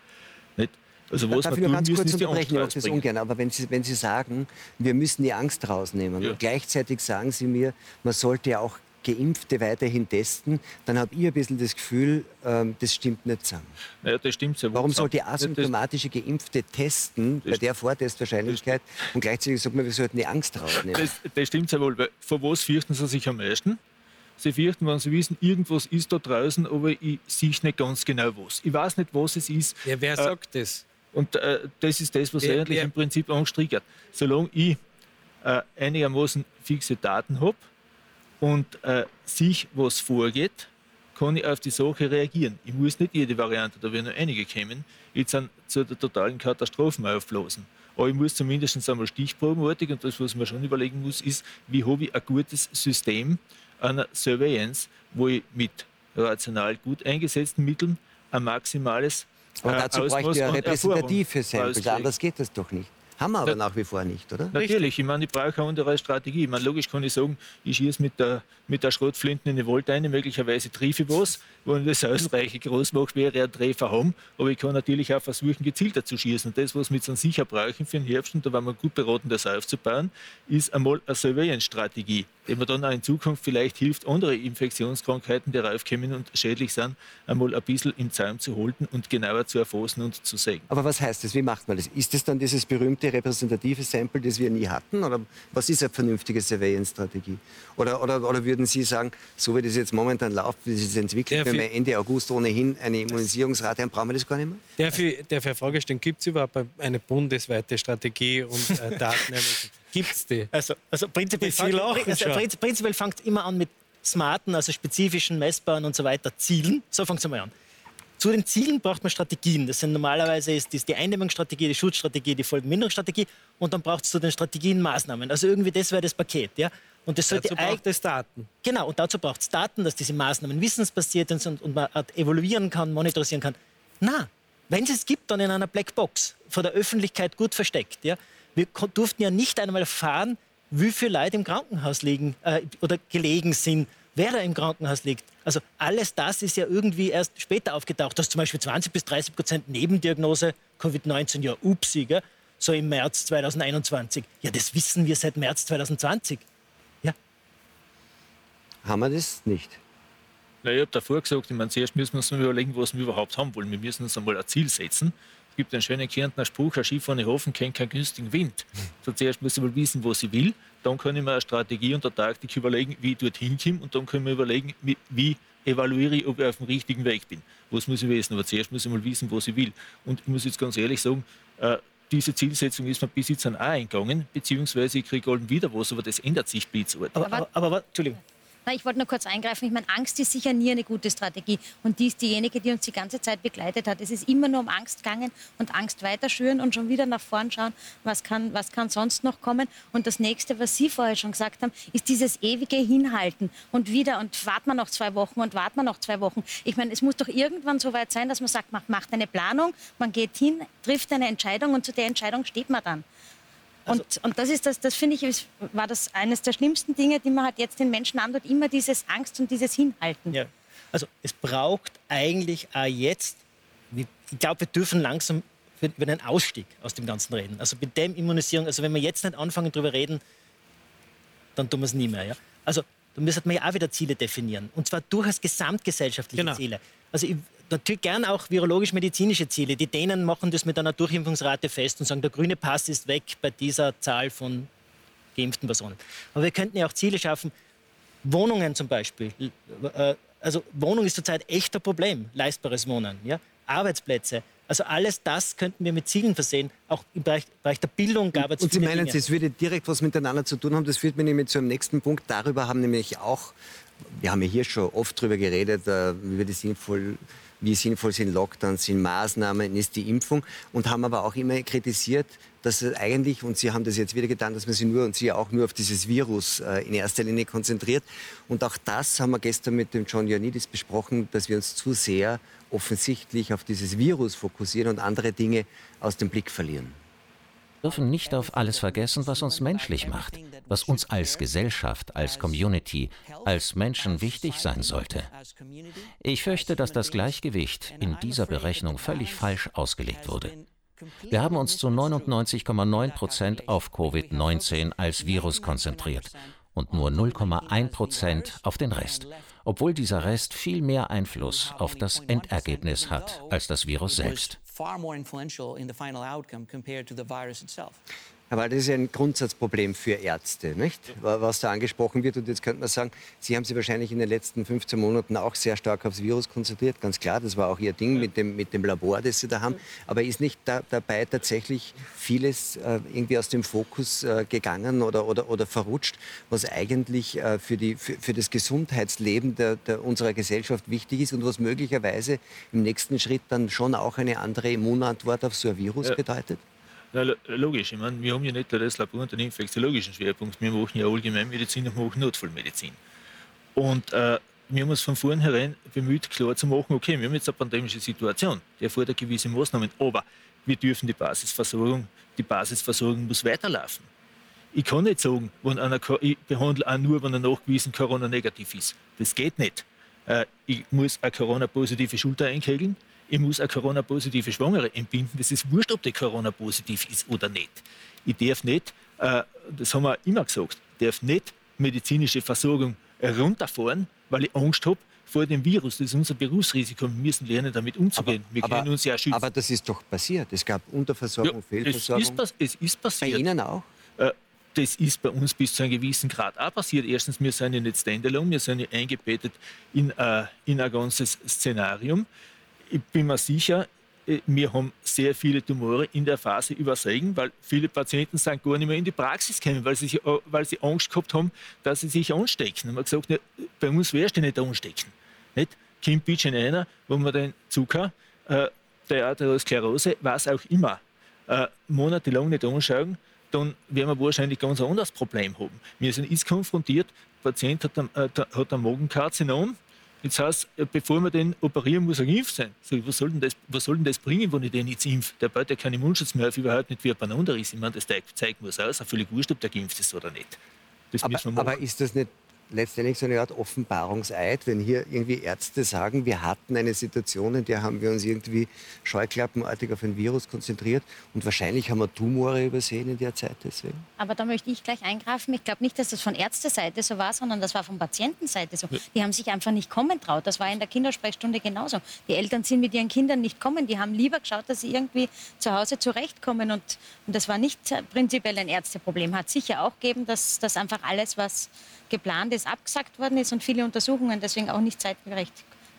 Nicht? Also was Darf wir tun ganz kurz unterbrechen, ich das ungern, aber wenn Sie, wenn Sie sagen, wir müssen die Angst rausnehmen, ja. und gleichzeitig sagen Sie mir, man sollte ja auch Geimpfte weiterhin testen, dann habe ich ein bisschen das Gefühl, ähm, das stimmt nicht zusammen. Naja, das stimmt sehr Warum soll die asymptomatische Geimpfte testen bei der Vortestwahrscheinlichkeit und gleichzeitig sagt man, wir sollten die Angst rausnehmen? Das, das stimmt sehr wohl. Weil vor was fürchten Sie sich am meisten? Sie fürchten, wenn Sie wissen, irgendwas ist da draußen, aber ich sehe nicht ganz genau was. Ich weiß nicht, was es ist. Ja, wer äh, sagt das? Und äh, das ist das, was wer, eigentlich wer? im Prinzip angestrickert. Solange ich äh, einigermaßen fixe Daten habe, und äh, sich was vorgeht, kann ich auf die Sache reagieren. Ich muss nicht jede Variante, da werden noch einige kommen, jetzt an, zu der totalen Katastrophen aufblasen. Aber ich muss zumindest einmal stichprobenartig, und das, was man schon überlegen muss, ist, wie habe ich ein gutes System einer Surveillance, wo ich mit rational gut eingesetzten Mitteln ein maximales aber äh, dazu bräuchte ich ja repräsentative Samples, anders geht das doch nicht. Haben wir aber nach wie vor nicht, oder? Natürlich, ich meine, ich brauche eine andere Strategie. Ich meine, logisch kann ich sagen, ich schieße mit der, mit der Schrotflinte in die Volt eine, möglicherweise treffe ich was. Wenn ich das ausreichend groß mache, wäre ein Treffer haben. Aber ich kann natürlich auch versuchen, gezielter zu schießen. Und das, was wir jetzt sicher brauchen für den Herbst, und da waren wir gut beraten, das aufzubauen, ist einmal eine Surveillance-Strategie die mir dann auch in Zukunft vielleicht hilft, andere Infektionskrankheiten, die raufkommen und schädlich sind, einmal ein bisschen im Zaum zu halten und genauer zu erfassen und zu sehen. Aber was heißt das? Wie macht man das? Ist das dann dieses berühmte repräsentative Sample, das wir nie hatten? Oder was ist eine vernünftige Surveillance-Strategie? Oder, oder, oder würden Sie sagen, so wie das jetzt momentan läuft, wie es sich entwickelt, wenn wir Ende August ohnehin eine Immunisierungsrate haben, brauchen wir das gar nicht mehr? Darf ich, darf ich Frage stellen, gibt es überhaupt eine bundesweite Strategie und äh, Daten? Gibt es die? Also, also prinzipiell, fang, also prinzipiell fängt immer an mit smarten, also spezifischen, messbaren und so weiter Zielen. So fängt es mal an. Zu den Zielen braucht man Strategien. Das sind normalerweise ist das die Eindämmungsstrategie, die Schutzstrategie, die Folgenminderungsstrategie und dann braucht es zu den Strategien Maßnahmen. Also irgendwie das wäre das Paket. Ja? Und das dazu braucht es Daten. Genau, und dazu braucht es Daten, dass diese Maßnahmen wissensbasiert sind und, und man evaluieren kann, monetarisieren kann. Na, wenn es es gibt, dann in einer Blackbox, vor der Öffentlichkeit gut versteckt. Ja? Wir durften ja nicht einmal erfahren, wie viele Leute im Krankenhaus liegen äh, oder gelegen sind, wer da im Krankenhaus liegt. Also alles das ist ja irgendwie erst später aufgetaucht, dass zum Beispiel 20 bis 30 Prozent Nebendiagnose Covid-19 ja upsi, gell? so im März 2021. Ja, das wissen wir seit März 2020. Ja, haben wir das nicht. Na, ich habe davor gesagt, ich meine, zuerst müssen wir uns überlegen, was wir überhaupt haben wollen. Wir müssen uns einmal ein Ziel setzen. Es gibt einen schönen Kärntner Spruch, ein Skifahrende Hofen kennt keinen günstigen Wind. So zuerst muss ich mal wissen, was ich will. Dann kann ich mir eine Strategie und eine Taktik überlegen, wie ich dorthin komme. Und dann können wir überlegen, wie evaluiere ich, ob ich auf dem richtigen Weg bin. Was muss ich wissen? Aber zuerst muss ich mal wissen, was ich will. Und ich muss jetzt ganz ehrlich sagen, äh, diese Zielsetzung ist mir bis jetzt auch eingegangen, beziehungsweise ich kriege wieder was, aber das ändert sich blitzartig. Aber, aber, aber, aber Entschuldigung. Na, ich wollte nur kurz eingreifen. Ich meine, Angst ist sicher nie eine gute Strategie. Und die ist diejenige, die uns die ganze Zeit begleitet hat. Es ist immer nur um Angst gegangen und Angst weiter schüren und schon wieder nach vorn schauen, was kann, was kann sonst noch kommen. Und das nächste, was Sie vorher schon gesagt haben, ist dieses ewige Hinhalten und wieder und warten wir noch zwei Wochen und warten wir noch zwei Wochen. Ich meine, es muss doch irgendwann so weit sein, dass man sagt, man macht eine Planung, man geht hin, trifft eine Entscheidung und zu der Entscheidung steht man dann. Also und, und das ist das, das finde ich, war das eines der schlimmsten Dinge, die man halt jetzt den Menschen antut, immer dieses Angst und dieses Hinhalten. Ja. Also es braucht eigentlich auch jetzt, ich glaube, wir dürfen langsam über einen Ausstieg aus dem Ganzen reden. Also mit dem Immunisierung, also wenn wir jetzt nicht anfangen darüber reden, dann tun wir es nie mehr. Ja? Also da müsste man ja auch wieder Ziele definieren. Und zwar durchaus gesamtgesellschaftliche genau. Ziele. Also ich, natürlich gern auch virologisch-medizinische Ziele. Die Dänen machen das mit einer Durchimpfungsrate fest und sagen, der grüne Pass ist weg bei dieser Zahl von geimpften Personen. Aber wir könnten ja auch Ziele schaffen, Wohnungen zum Beispiel. Äh, also Wohnung ist zurzeit echt ein Problem, leistbares Wohnen. Ja? Arbeitsplätze. Also alles das könnten wir mit Zielen versehen. Auch im Bereich, Bereich der Bildung gab es Und Sie meinen, es würde direkt was miteinander zu tun haben. Das führt mich nämlich zu einem nächsten Punkt. Darüber haben nämlich auch, wir haben ja hier schon oft darüber geredet, äh, wie wir das sinnvoll wie sinnvoll sind Lockdowns, sind Maßnahmen, ist die Impfung und haben aber auch immer kritisiert, dass eigentlich, und Sie haben das jetzt wieder getan, dass man sich nur und Sie auch nur auf dieses Virus äh, in erster Linie konzentriert. Und auch das haben wir gestern mit dem John Ioannidis besprochen, dass wir uns zu sehr offensichtlich auf dieses Virus fokussieren und andere Dinge aus dem Blick verlieren dürfen nicht auf alles vergessen, was uns menschlich macht, was uns als Gesellschaft, als Community, als Menschen wichtig sein sollte. Ich fürchte, dass das Gleichgewicht in dieser Berechnung völlig falsch ausgelegt wurde. Wir haben uns zu 99,9 Prozent auf Covid-19 als Virus konzentriert und nur 0,1 Prozent auf den Rest, obwohl dieser Rest viel mehr Einfluss auf das Endergebnis hat als das Virus selbst Aber das ist ja ein Grundsatzproblem für Ärzte, nicht? was da angesprochen wird. Und jetzt könnte man sagen, Sie haben sich wahrscheinlich in den letzten 15 Monaten auch sehr stark aufs Virus konzentriert. Ganz klar, das war auch Ihr Ding mit dem, mit dem Labor, das Sie da haben. Aber ist nicht da, dabei tatsächlich vieles äh, irgendwie aus dem Fokus äh, gegangen oder, oder, oder verrutscht, was eigentlich äh, für, die, für, für, das Gesundheitsleben der, der, unserer Gesellschaft wichtig ist und was möglicherweise im nächsten Schritt dann schon auch eine andere Immunantwort auf so ein Virus bedeutet? Na, logisch, ich meine, wir haben ja nicht das Labor und den infektiologischen Schwerpunkt, wir machen ja Allgemeinmedizin und machen Notfallmedizin. Und äh, wir haben uns von vornherein bemüht, klar zu machen, okay, wir haben jetzt eine pandemische Situation, die erfordert gewisse Maßnahmen, aber wir dürfen die Basisversorgung, die Basisversorgung muss weiterlaufen. Ich kann nicht sagen, wenn einer, ich behandle auch nur, wenn er nachgewiesen Corona-negativ ist. Das geht nicht. Äh, ich muss eine Corona-positive Schulter einkegeln, ich muss eine Corona-positive Schwangere entbinden. Das ist wurscht, ob die Corona-positiv ist oder nicht. Ich darf nicht, äh, das haben wir immer gesagt, darf nicht medizinische Versorgung runterfahren, weil ich Angst habe vor dem Virus. Das ist unser Berufsrisiko. Wir müssen lernen, damit umzugehen. Aber, wir können aber, uns ja schützen. Aber das ist doch passiert. Es gab Unterversorgung, ja, Fehlversorgung. Es ist, es ist passiert. Bei Ihnen auch? Äh, das ist bei uns bis zu einem gewissen Grad auch passiert. Erstens, wir sind ja nicht standalone, wir sind ja eingebettet in, äh, in ein ganzes Szenarium ich bin mir sicher, äh, wir haben sehr viele Tumore in der Phase übersägen, weil viele Patienten sind gar nicht mehr in die Praxis gekommen, weil sie, äh, weil sie Angst gehabt haben, dass sie sich anstecken. Und man gesagt, bei uns wirst du nicht anstecken. Nicht? Kommt bitte einer, wo man den Zucker, äh, der Arteriosklerose, was auch immer, monatelang nicht anschauen, dann werden wir wahrscheinlich ganz anderes Problem haben. Wir sind jetzt konfrontiert, der Patient hat ein, hat ein Magenkarzinom, Jetzt heißt, bevor wir den operieren, muss er geimpft sein. So, was, soll denn das, was soll denn das bringen, wenn ich den jetzt impfe? Der baut ja keinen Immunschutz mehr auf, überhaupt nicht wie ein Bananenriss. Ich meine, das zeigt, zeigt muss aus, völlig wurscht, ob der geimpft ist oder nicht. aber, aber ist das nicht letztendlich so eine Art Offenbarungseid, wenn hier irgendwie Ärzte sagen, wir hatten eine Situation, in der haben wir uns irgendwie scheuklappenartig auf ein Virus konzentriert und wahrscheinlich haben wir Tumore übersehen in der Zeit deswegen. Aber da möchte ich gleich eingreifen. Ich glaube nicht, dass das von Ärzteseite so war, sondern das war von Patientenseite so. Die haben sich einfach nicht kommen traut. Das war in der Kindersprechstunde genauso. Die Eltern sind mit ihren Kindern nicht kommen. Die haben lieber geschaut, dass sie irgendwie zu Hause zurechtkommen. Und, und das war nicht prinzipiell ein Ärzteproblem. Hat sicher auch gegeben, dass, dass einfach alles, was geplant ist, abgesagt worden ist und viele Untersuchungen deswegen auch nicht zeitgerecht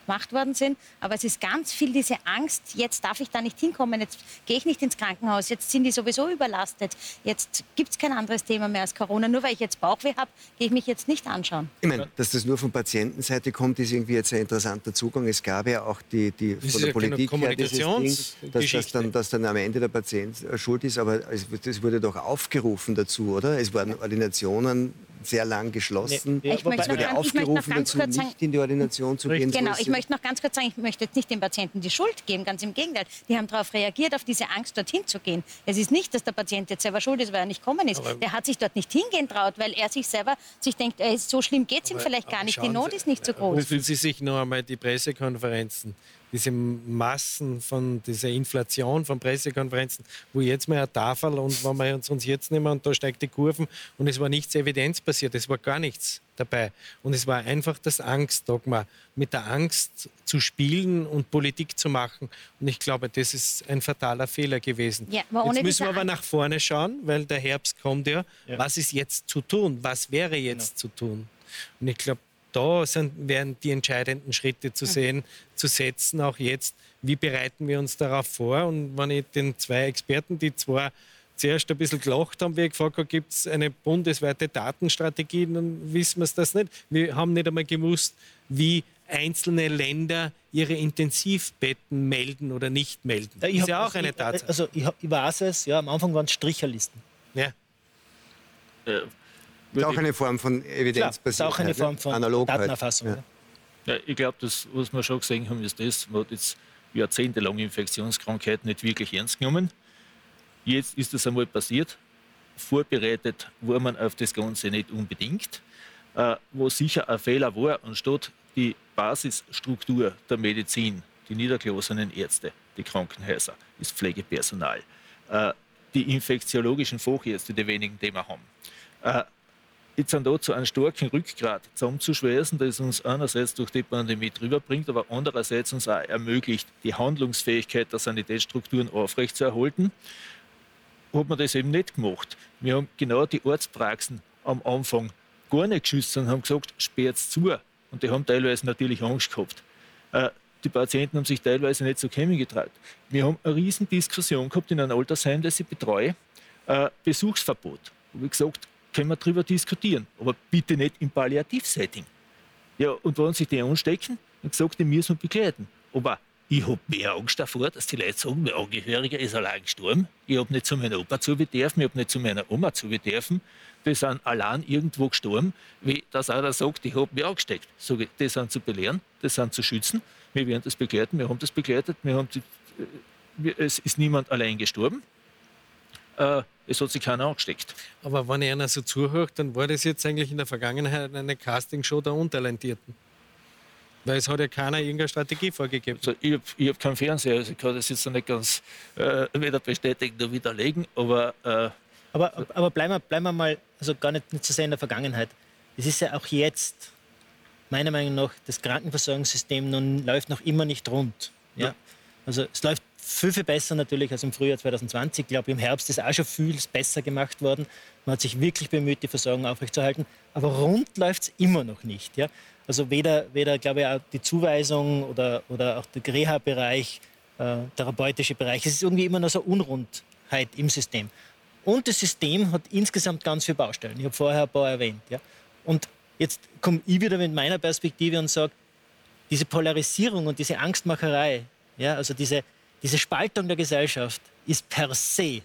gemacht worden sind. Aber es ist ganz viel diese Angst, jetzt darf ich da nicht hinkommen, jetzt gehe ich nicht ins Krankenhaus, jetzt sind die sowieso überlastet, jetzt gibt es kein anderes Thema mehr als Corona. Nur weil ich jetzt Bauchweh habe, gehe ich mich jetzt nicht anschauen. Ich meine, dass das nur von Patientenseite kommt, ist irgendwie jetzt ein interessanter Zugang. Es gab ja auch die, die von der ja Politik her dieses Ding, dass, das dann, dass dann am Ende der Patient äh, schuld ist. Aber es wurde doch aufgerufen dazu, oder? Es waren Ordinationen sehr lang geschlossen. Nee, ich es wurde aufgerufen dazu, nicht in die Ordination zu gehen. Genau, ich möchte noch ganz kurz sagen, ich möchte jetzt nicht den Patienten die Schuld geben, ganz im Gegenteil. Die haben darauf reagiert, auf diese Angst, dorthin zu gehen. Es ist nicht, dass der Patient jetzt selber schuld ist, weil er nicht gekommen ist. Aber der hat sich dort nicht hingehen traut, weil er sich selber sich denkt, ey, so schlimm geht es ihm vielleicht gar nicht, die Not ist nicht so groß. Rufen Sie sich noch einmal die Pressekonferenzen diese Massen von dieser Inflation von Pressekonferenzen, wo jetzt mal eine Tafel und wenn wir uns, uns jetzt nehmen und da steigt die Kurven und es war nichts evidenzbasiert, es war gar nichts dabei. Und es war einfach das Angstdogma, mit der Angst zu spielen und Politik zu machen. Und ich glaube, das ist ein fataler Fehler gewesen. Ja, jetzt müssen wir aber nach vorne schauen, weil der Herbst kommt ja. ja. Was ist jetzt zu tun? Was wäre jetzt genau. zu tun? Und ich glaube, da sind, werden die entscheidenden Schritte zu sehen, zu setzen, auch jetzt. Wie bereiten wir uns darauf vor? Und wenn ich den zwei Experten, die zwar zuerst ein bisschen gelacht haben, wie ich gefragt habe, gibt es eine bundesweite Datenstrategie, dann wissen wir es das nicht. Wir haben nicht einmal gewusst, wie einzelne Länder ihre Intensivbetten melden oder nicht melden. Das ist ja auch eine Tatsache. Also ich, ich weiß es, ja, am Anfang waren es Stricherlisten. Ja. Äh, ist auch eine Form von evidenzbasiert. Ist auch eine Form von Analog Datenerfassung. Ja. Ja, ich glaube, das, was wir schon gesehen haben, ist das, man hat jetzt jahrzehntelang Infektionskrankheiten nicht wirklich ernst genommen. Jetzt ist das einmal passiert. Vorbereitet war man auf das Ganze nicht unbedingt. Äh, wo sicher ein Fehler war, anstatt die Basisstruktur der Medizin, die niedergelassenen Ärzte, die Krankenhäuser, das Pflegepersonal, äh, die infektiologischen Fachärzte, die wenigen, die wir haben, äh, jetzt sind dazu einen starken Rückgrat zusammenzuschweißen, das uns einerseits durch die Pandemie drüber bringt, aber andererseits uns auch ermöglicht, die Handlungsfähigkeit der Sanitätsstrukturen aufrechtzuerhalten, hat man das eben nicht gemacht. Wir haben genau die Arztpraxen am Anfang gar nicht geschützt und haben gesagt, sperrt zu. Und die haben teilweise natürlich Angst gehabt. Äh, die Patienten haben sich teilweise nicht so kämen getraut. Wir haben eine riesen Diskussion gehabt in einem Altersheim, das ich betreue, äh, Besuchsverbot. Da habe ich gesagt, können wir darüber diskutieren, aber bitte nicht im Palliativsetting. Ja, und wenn sich die anstecken, dann gesagt, die müssen wir begleiten. Aber ich habe mehr Angst davor, dass die Leute sagen, mein Angehöriger ist allein gestorben. Ich habe nicht zu meinem Opa zu dürfen, ich habe nicht zu meiner Oma zu dürfen. Die sind allein irgendwo gestorben, wie das einer sagt, ich habe mich angesteckt. Ich, die sind zu belehren, die sind zu schützen. Wir werden das begleiten, wir haben das begleitet, wir haben die, äh, es ist niemand allein gestorben. Äh, es hat sich keiner angesteckt. Aber wenn einer so zuhört, dann war das jetzt eigentlich in der Vergangenheit eine Castingshow der Untalentierten. Weil es hat ja keiner irgendeine Strategie vorgegeben. Also ich habe hab keinen Fernseher, also ich kann das jetzt noch nicht ganz äh, weder bestätigen noch widerlegen. Aber, äh, aber, aber bleiben, wir, bleiben wir mal, also gar nicht, nicht so sehr in der Vergangenheit. Es ist ja auch jetzt, meiner Meinung nach, das Krankenversorgungssystem nun, läuft noch immer nicht rund. Ja? ja. Also es läuft viel, viel besser natürlich als im Frühjahr 2020. Ich glaube, im Herbst ist auch schon viel besser gemacht worden. Man hat sich wirklich bemüht, die Versorgung aufrechtzuerhalten. Aber rund läuft es immer noch nicht. Ja? Also weder, weder glaube ich, auch die Zuweisung oder, oder auch der Reha-Bereich, äh, therapeutische Bereich. Es ist irgendwie immer noch so Unrundheit im System. Und das System hat insgesamt ganz viele Baustellen. Ich habe vorher ein paar erwähnt. Ja? Und jetzt komme ich wieder mit meiner Perspektive und sage, diese Polarisierung und diese Angstmacherei, ja, also diese, diese Spaltung der Gesellschaft ist per se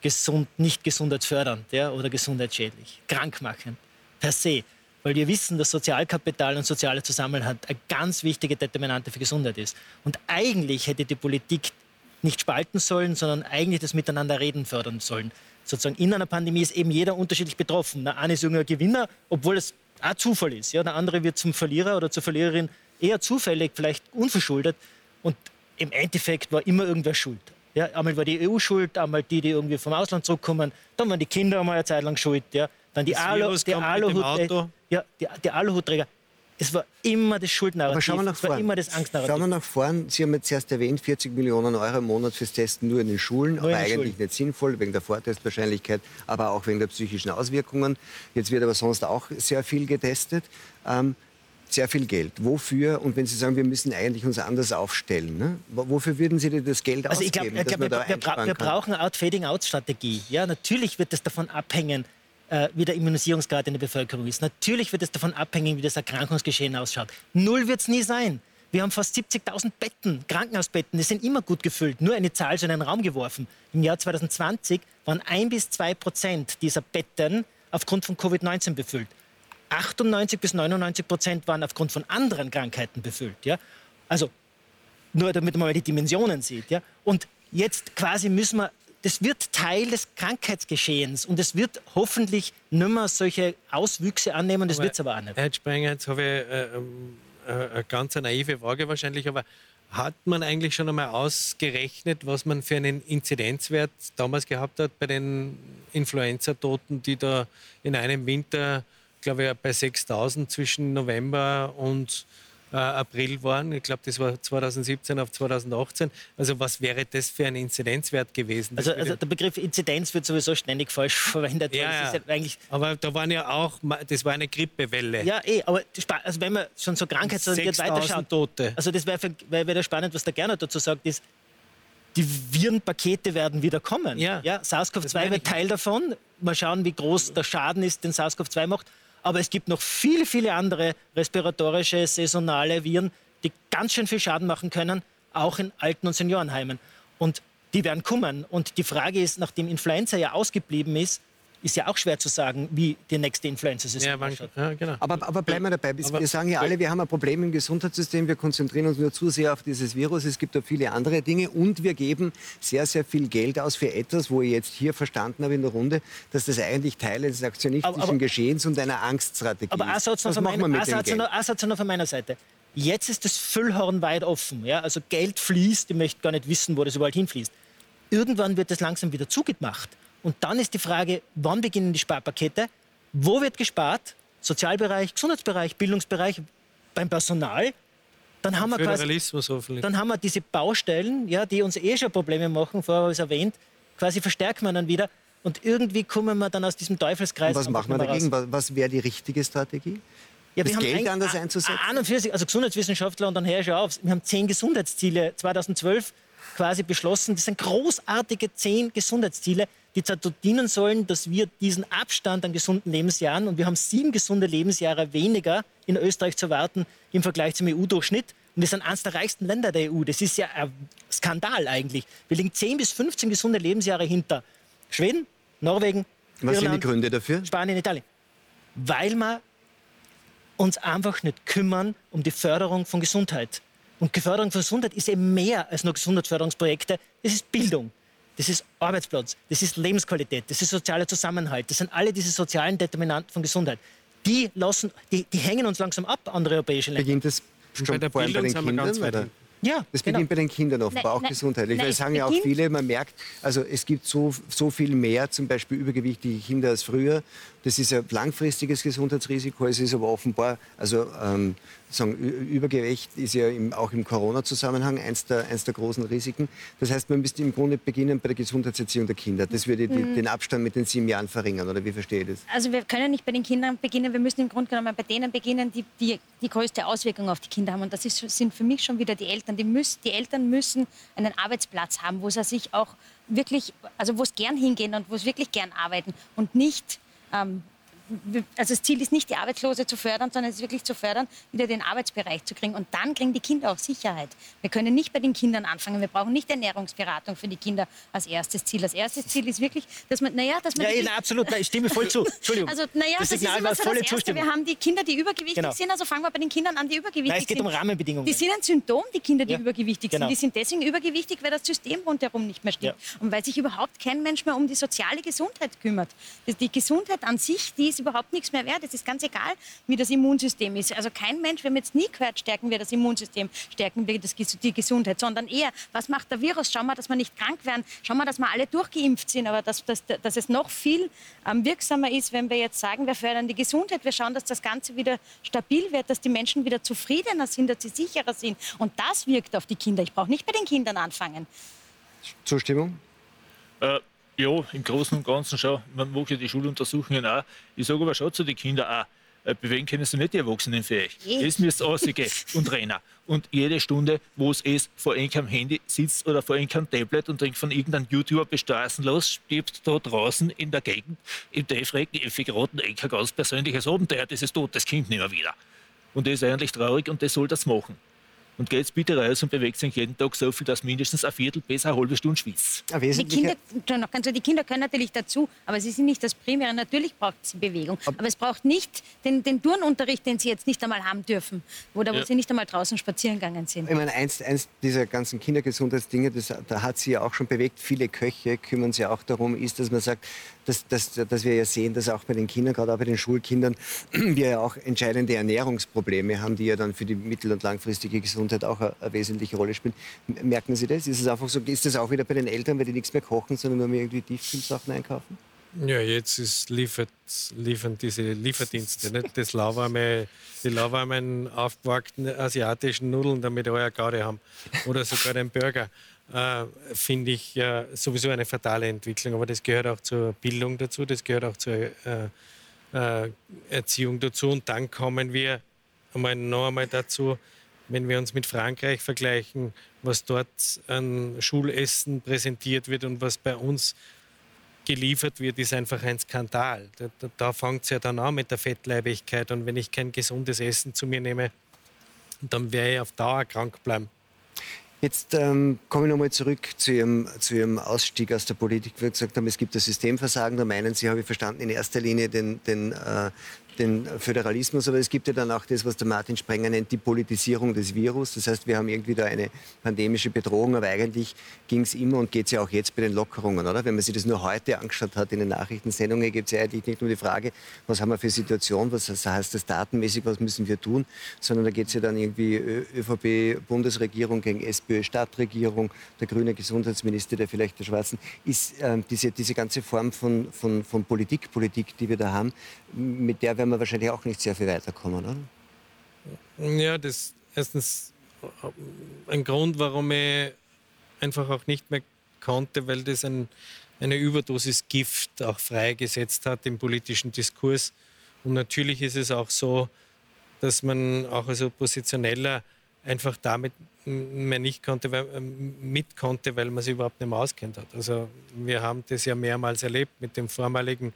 gesund, nicht gesundheitsfördernd ja, oder gesundheitsschädlich, krankmachend, per se. Weil wir wissen, dass Sozialkapital und sozialer Zusammenhalt eine ganz wichtige Determinante für Gesundheit ist. Und eigentlich hätte die Politik nicht spalten sollen, sondern eigentlich das Miteinanderreden fördern sollen. Sozusagen in einer Pandemie ist eben jeder unterschiedlich betroffen. Der eine ist irgendein Gewinner, obwohl es auch Zufall ist. Ja? Der andere wird zum Verlierer oder zur Verliererin eher zufällig, vielleicht unverschuldet. Und im Endeffekt war immer irgendwer schuld. Ja, einmal war die EU schuld, einmal die, die irgendwie vom Ausland zurückkommen. Dann waren die Kinder einmal eine Zeit lang schuld. Ja. Dann die, Alu, die, Aluhut, ja, die, die Aluhutträger. Es war immer das Schuldnarrativ. Aber schauen wir nach vorn. Es war immer das Angstnarrativ. Schauen wir nach vorn. Sie haben jetzt zuerst erwähnt, 40 Millionen Euro im Monat fürs Testen nur in den Schulen. Nur aber eigentlich Schulen. nicht sinnvoll, wegen der Vortestwahrscheinlichkeit, aber auch wegen der psychischen Auswirkungen. Jetzt wird aber sonst auch sehr viel getestet. Ähm, sehr viel Geld. Wofür? Und wenn Sie sagen, wir müssen eigentlich uns anders aufstellen, ne? wofür würden Sie denn das Geld also ausgeben? Ich glaub, wir, wir, wir, brauchen eine Out-Fading-Out-Strategie. Ja, natürlich wird es davon abhängen, äh, wie der Immunisierungsgrad in der Bevölkerung ist. Natürlich wird es davon abhängen, wie das Erkrankungsgeschehen ausschaut. Null wird es nie sein. Wir haben fast 70.000 Betten, Krankenhausbetten, die sind immer gut gefüllt. Nur eine Zahl so in einen Raum geworfen. Im Jahr 2020 waren ein bis zwei Prozent dieser Betten aufgrund von Covid-19 befüllt. 98 bis 99 Prozent waren aufgrund von anderen Krankheiten befüllt. Ja? Also nur damit man mal die Dimensionen sieht. Ja? Und jetzt quasi müssen wir, das wird Teil des Krankheitsgeschehens und es wird hoffentlich nicht mehr solche Auswüchse annehmen, das wird es aber auch nicht. Herr Sprenger, jetzt habe ich äh, ähm, äh, eine ganz naive Frage wahrscheinlich, aber hat man eigentlich schon einmal ausgerechnet, was man für einen Inzidenzwert damals gehabt hat bei den Influenza-Toten, die da in einem Winter glaube ich, bei 6000 zwischen November und äh, April waren. Ich glaube, das war 2017 auf 2018. Also was wäre das für ein Inzidenzwert gewesen? Also, also, der Begriff Inzidenz wird sowieso ständig falsch verwendet. Ja, ja. ja aber da waren ja auch, das war eine Grippewelle. Ja, eh, aber also wenn man schon so krankheitsorientiert weiterschaut, Tote. also das wäre wär, wär spannend, was der Gerner dazu sagt, ist, die Virenpakete werden wieder kommen. Ja. ja SARS-CoV-2 wird Teil davon. Mal schauen, wie groß der Schaden ist, den SARS-CoV-2 macht. Aber es gibt noch viele, viele andere respiratorische, saisonale Viren, die ganz schön viel Schaden machen können, auch in Alten- und Seniorenheimen. Und die werden kommen. Und die Frage ist, nachdem Influenza ja ausgeblieben ist, ist ja auch schwer zu sagen, wie die nächste Influenza-Saison ja, ausschaut. Ja, genau. aber, aber bleiben wir dabei. Aber wir sagen ja alle, wir haben ein Problem im Gesundheitssystem, wir konzentrieren uns nur zu sehr auf dieses Virus. Es gibt auch viele andere Dinge und wir geben sehr, sehr viel Geld aus für etwas, wo ich jetzt hier verstanden habe in der Runde, dass das eigentlich Teil des aktionistischen aber, aber, Geschehens und einer Angststrategie aber ist. Aber noch, von, mein, noch, von meiner Seite. Jetzt ist das Füllhorn weit offen. Ja? Also Geld fließt, ich möchte gar nicht wissen, wo das überall hinfließt. Irgendwann wird das langsam wieder zugemacht. Und dann ist die Frage, wann beginnen die Sparpakete? Wo wird gespart? Sozialbereich, Gesundheitsbereich, Bildungsbereich, beim Personal. Dann haben, wir quasi, dann haben wir diese Baustellen, ja, die uns eh schon Probleme machen, vorher habe ich es erwähnt, quasi verstärken wir dann wieder. Und irgendwie kommen wir dann aus diesem Teufelskreis. Und was machen wir dagegen? Raus. Was wäre die richtige Strategie? Ja, das Geld anders einzusetzen? An und für sich, also Gesundheitswissenschaftler, und dann höre ich schon auf, wir haben zehn Gesundheitsziele 2012 quasi beschlossen. Das sind großartige zehn Gesundheitsziele, die dazu dienen sollen, dass wir diesen Abstand an gesunden Lebensjahren, und wir haben sieben gesunde Lebensjahre weniger in Österreich zu warten im Vergleich zum EU-Durchschnitt. Und wir sind eines der reichsten Länder der EU. Das ist ja ein Skandal eigentlich. Wir liegen 10 bis 15 gesunde Lebensjahre hinter Schweden, Norwegen, Was Irland, sind die Gründe dafür? Spanien, Italien. Weil wir uns einfach nicht kümmern um die Förderung von Gesundheit. Und Förderung von Gesundheit ist eben mehr als nur Gesundheitsförderungsprojekte. Das ist Bildung, das ist Arbeitsplatz, das ist Lebensqualität, das ist sozialer Zusammenhalt. Das sind alle diese sozialen Determinanten von Gesundheit. Die, lassen, die, die hängen uns langsam ab, andere europäische Länder. Beginnt das schon bei der vor allem bei den Kindern? Ja, das beginnt genau. bei den Kindern offenbar auch gesundheitlich. Nein, weil es sagen ja auch viele, man merkt, also es gibt so, so viel mehr, zum Beispiel übergewichtige Kinder als früher. Das ist ein langfristiges Gesundheitsrisiko. Es ist aber offenbar, also ähm, sagen, Übergewicht ist ja im, auch im Corona-Zusammenhang eins der, eins der großen Risiken. Das heißt, man müsste im Grunde beginnen bei der Gesundheitserziehung der Kinder. Das würde die, mhm. den Abstand mit den sieben Jahren verringern, oder wie verstehe ich das? Also wir können nicht bei den Kindern beginnen, wir müssen im Grunde genommen bei denen beginnen, die die, die größte Auswirkung auf die Kinder haben. Und das ist, sind für mich schon wieder die Eltern. Die, müssen, die Eltern müssen einen Arbeitsplatz haben, wo sie sich auch wirklich, also wo es gern hingehen und wo es wirklich gern arbeiten und nicht ähm, also das Ziel ist nicht, die Arbeitslose zu fördern, sondern es ist wirklich zu fördern, wieder den Arbeitsbereich zu kriegen. Und dann kriegen die Kinder auch Sicherheit. Wir können nicht bei den Kindern anfangen. Wir brauchen nicht Ernährungsberatung für die Kinder als erstes Ziel. Das erste Ziel ist wirklich, dass man, naja, dass man... Ja, ja absolut, ich stimme voll zu. Entschuldigung. Also, naja, das, das Signal war volle Zustimmung. Wir haben die Kinder, die übergewichtig genau. sind. Also fangen wir bei den Kindern an, die übergewichtig sind. Nein, es geht um Rahmenbedingungen. Die sind ein Symptom, die Kinder, die ja. übergewichtig genau. sind. Die sind deswegen übergewichtig, weil das System rundherum nicht mehr stimmt. Ja. Und weil sich überhaupt kein Mensch mehr um die soziale Gesundheit kümmert. Die Gesundheit an sich, die ist ist überhaupt nichts mehr wert. Es ist ganz egal, wie das Immunsystem ist. Also kein Mensch, wir haben jetzt nie gehört, stärken wir das Immunsystem, stärken wir das, die Gesundheit, sondern eher, was macht der Virus? Schauen wir, dass wir nicht krank werden, schauen wir, dass wir alle durchgeimpft sind, aber dass, dass, dass es noch viel ähm, wirksamer ist, wenn wir jetzt sagen, wir fördern die Gesundheit, wir schauen, dass das Ganze wieder stabil wird, dass die Menschen wieder zufriedener sind, dass sie sicherer sind. Und das wirkt auf die Kinder. Ich brauche nicht bei den Kindern anfangen. Zustimmung? Äh, ja, im Großen und Ganzen schon. Man macht ja die Schuluntersuchungen auch. Ich sage aber schon zu den Kindern auch, äh, bewegen können sie nicht die Erwachsenen für euch. Es müsst rausgehen und rennen. Und jede Stunde, wo es ist, vor irgendeinem Handy sitzt oder vor irgendeinem Tablet und denkt von irgendeinem YouTuber bestraßen los, stirbt da draußen in der Gegend im Tiefregen Effi Groten ein ganz persönliches Abenteuer. Das ist tot, das Kind nicht mehr wieder. Und das ist eigentlich traurig und das soll das machen. Und geht bitte raus und bewegt sich jeden Tag so viel, dass mindestens ein Viertel bis eine halbe Stunde schwitzt. Die Kinder, die Kinder können natürlich dazu, aber sie sind nicht das Primäre. Natürlich braucht sie Bewegung. Aber es braucht nicht den, den Turnunterricht, den sie jetzt nicht einmal haben dürfen, oder wo ja. sie nicht einmal draußen spazieren gegangen sind. Ich meine, eins, eins dieser ganzen Kindergesundheitsdinge, das, da hat sie ja auch schon bewegt. Viele Köche kümmern sich auch darum, ist, dass man sagt, dass, dass, dass wir ja sehen, dass auch bei den Kindern, gerade auch bei den Schulkindern, wir ja auch entscheidende Ernährungsprobleme haben, die ja dann für die mittel- und langfristige Gesundheit auch eine, eine, wesentliche Rolle spielen. Merken Sie das? Ist es einfach so, ist das auch wieder bei den Eltern, weil die nichts mehr kochen, sondern nur mehr irgendwie Tiefkühlsachen einkaufen? Ja, jetzt ist liefert, liefern diese Lieferdienste, nicht? Das lauwarme, die lauwarmen aufgebackten asiatischen Nudeln, damit euer Garde haben. Oder sogar den Burger äh, finde ich äh, sowieso eine fatale Entwicklung. Aber das gehört auch zur Bildung dazu, das gehört auch zur äh, äh, Erziehung dazu. Und dann kommen wir einmal noch einmal dazu, wenn wir uns mit Frankreich vergleichen, was dort an Schulessen präsentiert wird und was bei uns geliefert wird, ist einfach ein Skandal. Da, da, da fängt es ja dann an mit der Fettleibigkeit. Und wenn ich kein gesundes Essen zu mir nehme, dann werde ich auf Dauer krank bleiben. Jetzt ähm, komme ich nochmal zurück zu Ihrem, zu Ihrem Ausstieg aus der Politik. Wie gesagt haben, es gibt das Systemversagen. Da meinen Sie, habe ich verstanden, in erster Linie den, den äh, den Föderalismus, aber es gibt ja dann auch das, was der Martin Sprenger nennt, die Politisierung des Virus. Das heißt, wir haben irgendwie da eine pandemische Bedrohung, aber eigentlich ging es immer und geht es ja auch jetzt bei den Lockerungen, oder? Wenn man sich das nur heute angeschaut hat in den Nachrichtensendungen, geht es ja eigentlich nicht nur die Frage, was haben wir für Situation, was heißt das datenmäßig, was müssen wir tun, sondern da geht es ja dann irgendwie ÖVP-Bundesregierung gegen SPÖ-Stadtregierung, der grüne Gesundheitsminister, der vielleicht der Schwarzen, ist äh, diese, diese ganze Form von, von, von Politik, Politik, die wir da haben, mit der werden wir wahrscheinlich auch nicht sehr viel weiterkommen, oder? Ja, das ist erstens ein Grund, warum ich einfach auch nicht mehr konnte, weil das ein, eine Überdosis Gift auch freigesetzt hat im politischen Diskurs. Und natürlich ist es auch so, dass man auch als Oppositioneller einfach damit mehr nicht konnte, weil, mit konnte, weil man sich überhaupt nicht mehr auskennt hat. Also wir haben das ja mehrmals erlebt mit dem vormaligen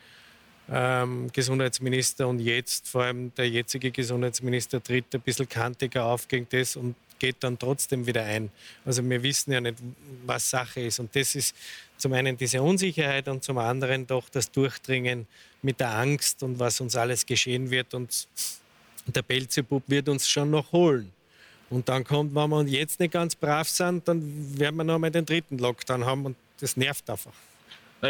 ähm, Gesundheitsminister und jetzt, vor allem der jetzige Gesundheitsminister, tritt ein bisschen kantiger auf gegen das und geht dann trotzdem wieder ein. Also wir wissen ja nicht, was Sache ist. Und das ist zum einen diese Unsicherheit und zum anderen doch das Durchdringen mit der Angst und was uns alles geschehen wird. Und der Belzebub wird uns schon noch holen. Und dann kommt, wenn wir jetzt nicht ganz brav sind, dann werden wir noch mal den dritten Lockdown haben und das nervt einfach.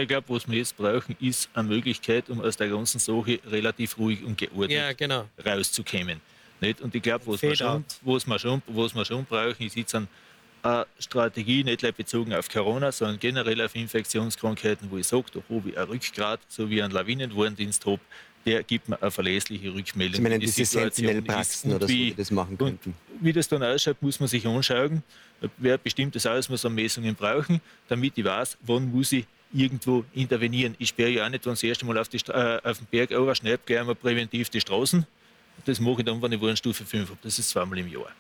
Ich glaube, was wir jetzt brauchen, ist eine Möglichkeit, um aus der ganzen Sache relativ ruhig und geordnet ja, genau. rauszukommen. Nicht? Und ich glaube, was, wir schon, was, wir schon, was wir schon brauchen, ist jetzt eine Strategie, nicht bezogen auf Corona, sondern generell auf Infektionskrankheiten, wo ich sage, da habe ich ein Rückgrat, so wie ein Lawinenwarndienst habe, der gibt mir eine verlässliche Rückmeldung. Sie meinen die diese Sentinel-Praxen oder so, wie das machen könnten? Wie das dann ausschaut, muss man sich anschauen. Wer bestimmtes Ausmaß brauchen, damit ich weiß, wann muss ich irgendwo intervenieren. Ich sperre ja auch nicht, wenn das erste Mal auf, die, äh, auf den Berg schneide, gleich einmal präventiv die Straßen. Das mache ich dann, wenn ich Warnstufe 5 habe. Das ist zweimal im Jahr.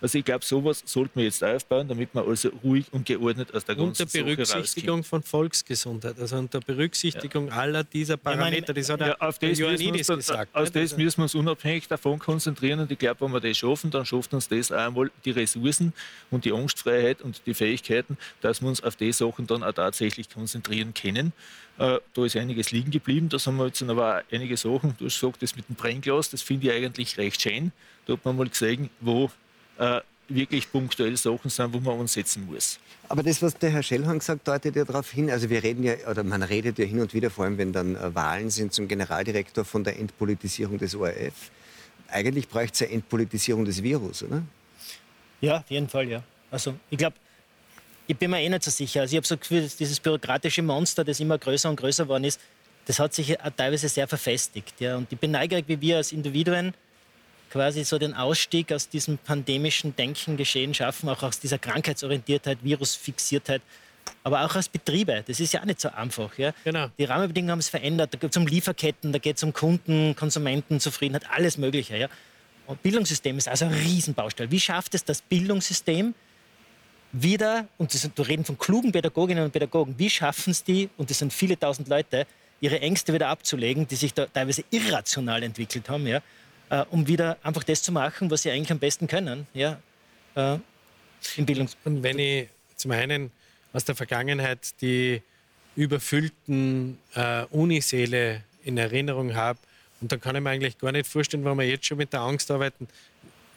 Also ich glaube, sowas sollten wir jetzt aufbauen, damit wir also ruhig und geordnet aus der ganzen Unter Berücksichtigung von Volksgesundheit, also unter Berücksichtigung ja. aller dieser Parameter. Das hat ja, auf das Ioannidis gesagt. Auf das müssen wir uns unabhängig davon konzentrieren und ich glaube, wenn wir das schaffen, dann schafft uns das auch einmal die Ressourcen und die Angstfreiheit und die Fähigkeiten, dass wir uns auf die Sachen dann auch tatsächlich konzentrieren können. Äh, da ist einiges liegen geblieben. Da haben wir jetzt aber auch einige Sachen. Du hast gesagt, das mit dem Brennglas, das finde ich eigentlich recht schön. Da hat man mal gesehen, wo äh, wirklich punktuell Sachen sind, wo man ansetzen muss. Aber das, was der Herr Schellhorn gesagt deutet ja darauf hin, also wir reden ja, oder man redet ja hin und wieder, vor allem wenn dann äh, Wahlen sind zum Generaldirektor von der Entpolitisierung des ORF. Eigentlich bräuchte es eine Entpolitisierung des Virus, oder? Ja, auf jeden Fall, ja. Also ich glaube, ich bin mir eh nicht so sicher. Also ich habe so Gefühl, dieses bürokratische Monster, das immer größer und größer geworden ist, das hat sich teilweise sehr verfestigt. Ja. Und ich bin neugierig, wie wir als Individuen quasi so den Ausstieg aus diesem pandemischen Denken, Geschehen schaffen, auch aus dieser Krankheitsorientiertheit, Virusfixiertheit, aber auch als Betriebe. Das ist ja auch nicht so einfach. Ja? Genau. Die Rahmenbedingungen haben es verändert. Da geht es um Lieferketten, da geht es um Kunden, Konsumentenzufriedenheit, alles Mögliche. Ja? Und Bildungssystem ist also ein Riesenbaustell. Wie schafft es das Bildungssystem wieder, und das, du reden von klugen Pädagoginnen und Pädagogen, wie schaffen es die, und das sind viele tausend Leute, ihre Ängste wieder abzulegen, die sich da teilweise irrational entwickelt haben, ja? Äh, um wieder einfach das zu machen, was sie eigentlich am besten können, ja, äh, im Bildungs Und wenn ich zum einen aus der Vergangenheit die überfüllten äh, Unisäle in Erinnerung habe, und da kann ich mir eigentlich gar nicht vorstellen, warum wir jetzt schon mit der Angst arbeiten,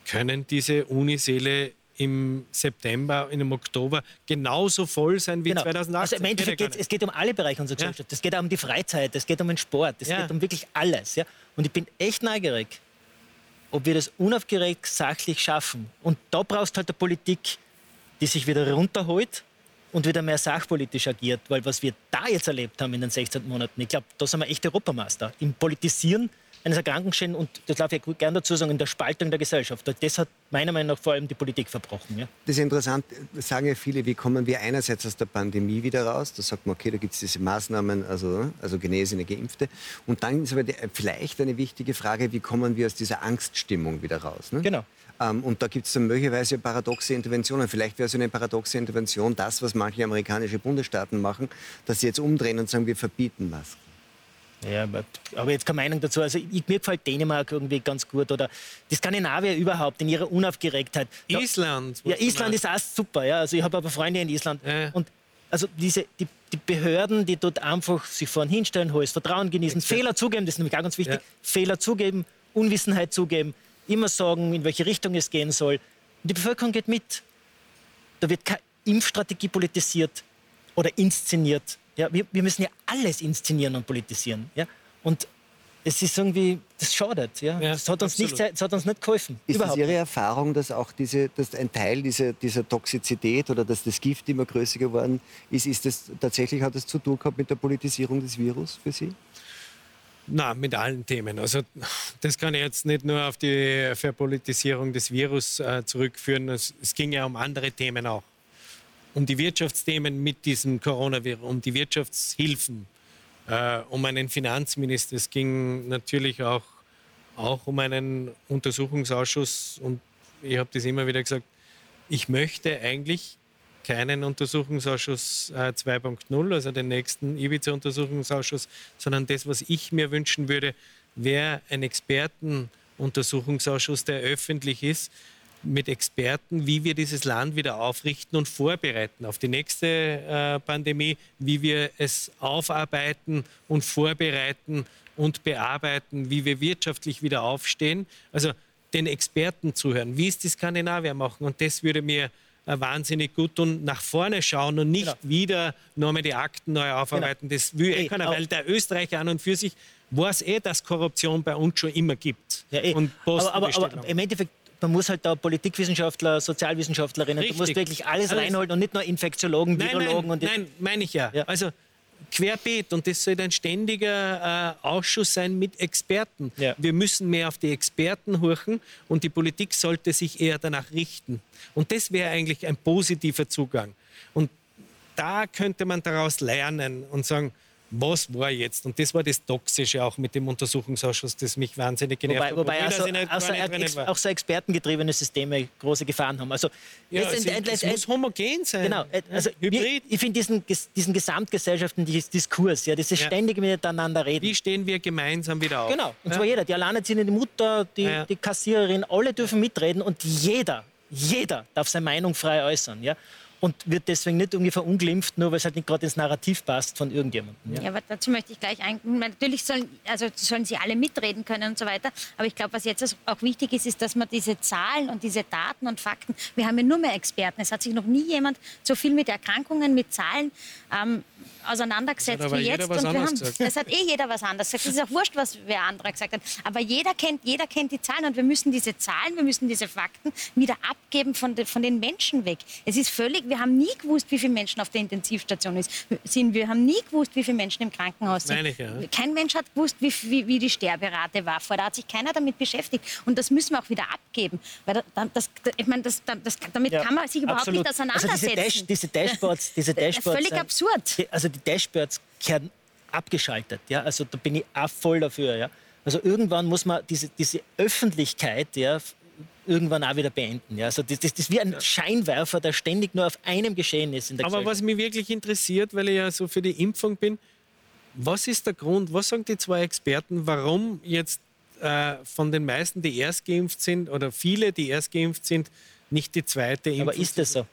können diese Unisäle im September, im Oktober genauso voll sein wie Genau. 2018. Also im Endeffekt Geht es geht um alle Bereiche unserer. Gesellschaft. Es geht auch um die Freizeit, es geht um den Sport, es Ja. geht um wirklich alles. Ja? Und ich bin echt neugierig, ob wir das unaufgeregt sachlich schaffen. Und da brauchst halt eine Politik, die sich wieder runterholt und wieder mehr sachpolitisch agiert. Weil was wir da jetzt erlebt haben in den 16 Monaten, ich glaube, da sind wir echt Europameister. Im Politisieren eines Erkrankungsgeschehens und das darf ich gerne dazu sagen, in der Spaltung der Gesellschaft. Das hat meiner Meinung nach vor allem die Politik verbrochen. Ja? Das ist interessant, das sagen ja viele, wie kommen wir einerseits aus der Pandemie wieder raus? Da sagt man, okay, da gibt es diese Maßnahmen, also, also Genesene, Geimpfte. Und dann ist aber die, vielleicht eine wichtige Frage, wie kommen wir aus dieser Angststimmung wieder raus? Ne? Genau. Ähm, und da gibt es dann möglicherweise paradoxe Interventionen. Vielleicht wäre so eine paradoxe Intervention das, was manche amerikanische Bundesstaaten machen, dass sie jetzt umdrehen und sagen, wir verbieten Masken. Ja, aber- jetzt keine Meinung dazu. Also ich, mir gefällt Dänemark irgendwie ganz gut oder die Skandinavier überhaupt in ihrer Unaufgeregtheit. Island. ja, Island ist auch super. Ja. Also ich habe aber Freunde in Island. Ja. Und also diese, die, die Behörden, die dort einfach sich vorn hinstellen, hohes Vertrauen genießen, Fehler zugeben, das ist nämlich auch ganz wichtig. Ja. Fehler zugeben, Unwissenheit zugeben, immer sagen, in welche Richtung es gehen soll. Und die Bevölkerung geht mit. Da wird keine Impfstrategie politisiert oder inszeniert. Ja, wir, wir müssen ja alles inszenieren und politisieren. Ja? Und es ist irgendwie, das schadet. Ja? Ja, das, hat uns nicht, das hat uns nicht geholfen. Ist Überhaupt es Ihre Erfahrung, dass auch diese, dass ein Teil dieser, dieser Toxizität oder dass das Gift immer größer geworden ist, ist das tatsächlich hat das zu tun gehabt mit der Politisierung des Virus für Sie? Na, mit allen Themen. Also das kann ich jetzt nicht nur auf die Verpolitisierung des Virus äh, zurückführen. Es, es ging ja um andere Themen auch. Um die Wirtschaftsthemen mit diesem Coronavirus, um die Wirtschaftshilfen, äh, um einen Finanzminister. Es ging natürlich auch, auch um einen Untersuchungsausschuss. Und ich habe das immer wieder gesagt, ich möchte eigentlich keinen Untersuchungsausschuss äh, 2.0, also den nächsten Ibiza-Untersuchungsausschuss, sondern das, was ich mir wünschen würde, wäre ein Expertenuntersuchungsausschuss, der öffentlich ist, mit Experten, wie wir dieses Land wieder aufrichten und vorbereiten auf die nächste äh, Pandemie, wie wir es aufarbeiten und vorbereiten und bearbeiten, wie wir wirtschaftlich wieder aufstehen. Also den Experten zuhören, wie es die Skandinavier machen. Und das würde mir äh, wahnsinnig gut tun, nach vorne schauen und nicht Genau. wieder nochmal die Akten neu aufarbeiten. Das will eh Eh, keiner, weil der Österreicher an und für sich weiß eh, dass Korruption bei uns schon immer gibt. Ja, eh. Und aber, aber, aber im Endeffekt, man muss halt da Politikwissenschaftler, Sozialwissenschaftlerinnen, Richtig. du musst wirklich alles, Alles. reinholen und nicht nur Infektiologen, Nein, Virologen nein, und nein, meine ich ja. Ja. Also querbeet und das soll ein ständiger äh, Ausschuss sein mit Experten. Ja. Wir müssen mehr auf die Experten horchen und die Politik sollte sich eher danach richten. Und das wäre eigentlich ein positiver Zugang. Und da könnte man daraus lernen und sagen, was war jetzt? Und das war das Toxische auch mit dem Untersuchungsausschuss, das mich wahnsinnig genervt Wobei, hat. wobei ich nicht- nicht drinnen ex, auch so expertengetriebene Systeme große Gefahren haben. Also, ja, es, letztend- es letztend- muss homogen sein. Genau, äh, also Hybrid. wir, ich finde diesen, diesen gesamtgesellschaftlichen Diskurs, ja, dieses Ja. ständige Miteinander reden. Wie stehen wir gemeinsam wieder auf? Genau, und Ja? zwar jeder, die alleinerziehende Mutter, die, Ja. die Kassiererin, alle dürfen mitreden und jeder, jeder darf seine Meinung frei äußern. Ja? Und wird deswegen nicht irgendwie verunglimpft, nur weil es halt nicht gerade ins Narrativ passt von irgendjemandem. Ja. ja, aber dazu möchte ich gleich ein. Natürlich sollen, also sollen sie alle mitreden können und so weiter. Aber ich glaube, was jetzt auch wichtig ist, ist, dass man diese Zahlen und diese Daten und Fakten, wir haben ja nur mehr Experten. Es hat sich noch nie jemand so viel mit Erkrankungen, mit Zahlen ähm, auseinandergesetzt wie jetzt. Und wir haben, es hat eh jeder was anderes gesagt. Es ist auch wurscht, was wer andere gesagt hat. Aber jeder kennt, jeder kennt die Zahlen und wir müssen diese Zahlen, wir müssen diese Fakten wieder abgeben von, de, von den Menschen weg. Es ist völlig, wir haben nie gewusst, wie viele Menschen auf der Intensivstation sind. Wir haben nie gewusst, wie viele Menschen im Krankenhaus sind. Ich, ja. Kein Mensch hat gewusst, wie, wie, wie, die Sterberate war. Vorher hat sich keiner damit beschäftigt. Und das müssen wir auch wieder abgeben. Weil das, ich meine, das, das, damit ja, kann man sich überhaupt absolut. nicht auseinandersetzen. Also diese, Dash, diese Dashboards, diese Dashboards völlig absurd. Die, also die Dashboards werden abgeschaltet. Ja? Also da bin ich auch voll dafür. Ja? Also irgendwann muss man diese, diese Öffentlichkeit ja, irgendwann auch wieder beenden. Ja, also das, das, ist wie ein Scheinwerfer, der ständig nur auf einem Geschehen ist Aber was mich wirklich interessiert, weil ich ja so für die Impfung bin, was ist der Grund, was sagen die zwei Experten, warum jetzt äh, von den meisten, die erst geimpft sind oder viele, die erst geimpft sind, nicht die zweite Impfung? Aber ist das so?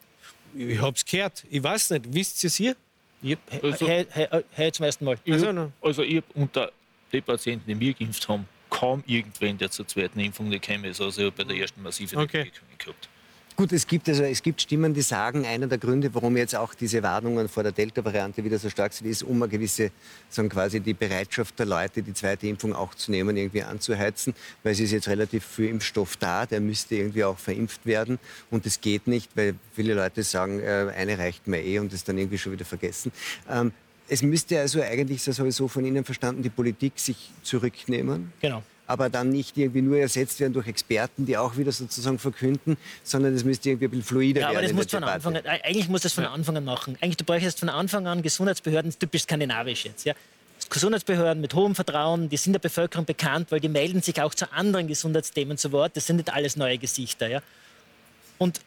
Ich habe es gehört. Ich weiß nicht. Wisst ihr es hier? Ich, also, hey, hey, hey, zum ersten Mal. Ich also, also ich habe unter den Patienten, die wir geimpft haben, kaum irgendwen, der zur zweiten Impfung gekommen ist. Also ich habe bei der ersten massive okay. gehabt. Gut, es gibt, also, es gibt Stimmen, die sagen, einer der Gründe, warum jetzt auch diese Warnungen vor der Delta-Variante wieder so stark sind, ist, um eine gewisse, sagen quasi die Bereitschaft der Leute, die zweite Impfung auch zu nehmen, irgendwie anzuheizen, weil es ist jetzt relativ viel Impfstoff da, der müsste irgendwie auch verimpft werden und es geht nicht, weil viele Leute sagen, äh, eine reicht mir eh und das dann irgendwie schon wieder vergessen. Ähm, es müsste also eigentlich, das habe ich so von Ihnen verstanden, die Politik sich zurücknehmen. Genau aber dann nicht irgendwie nur ersetzt werden durch Experten, die auch wieder sozusagen verkünden, sondern das müsste irgendwie ein bisschen fluider ja, aber werden. Das muss von Anfang an, eigentlich muss das von Anfang an machen. Eigentlich du bräuchtest von Anfang an Gesundheitsbehörden, typisch skandinavisch jetzt. Ja. Gesundheitsbehörden mit hohem Vertrauen, die sind der Bevölkerung bekannt, weil die melden sich auch zu anderen Gesundheitsthemen zu Wort. Das sind nicht alles neue Gesichter. Ja. Und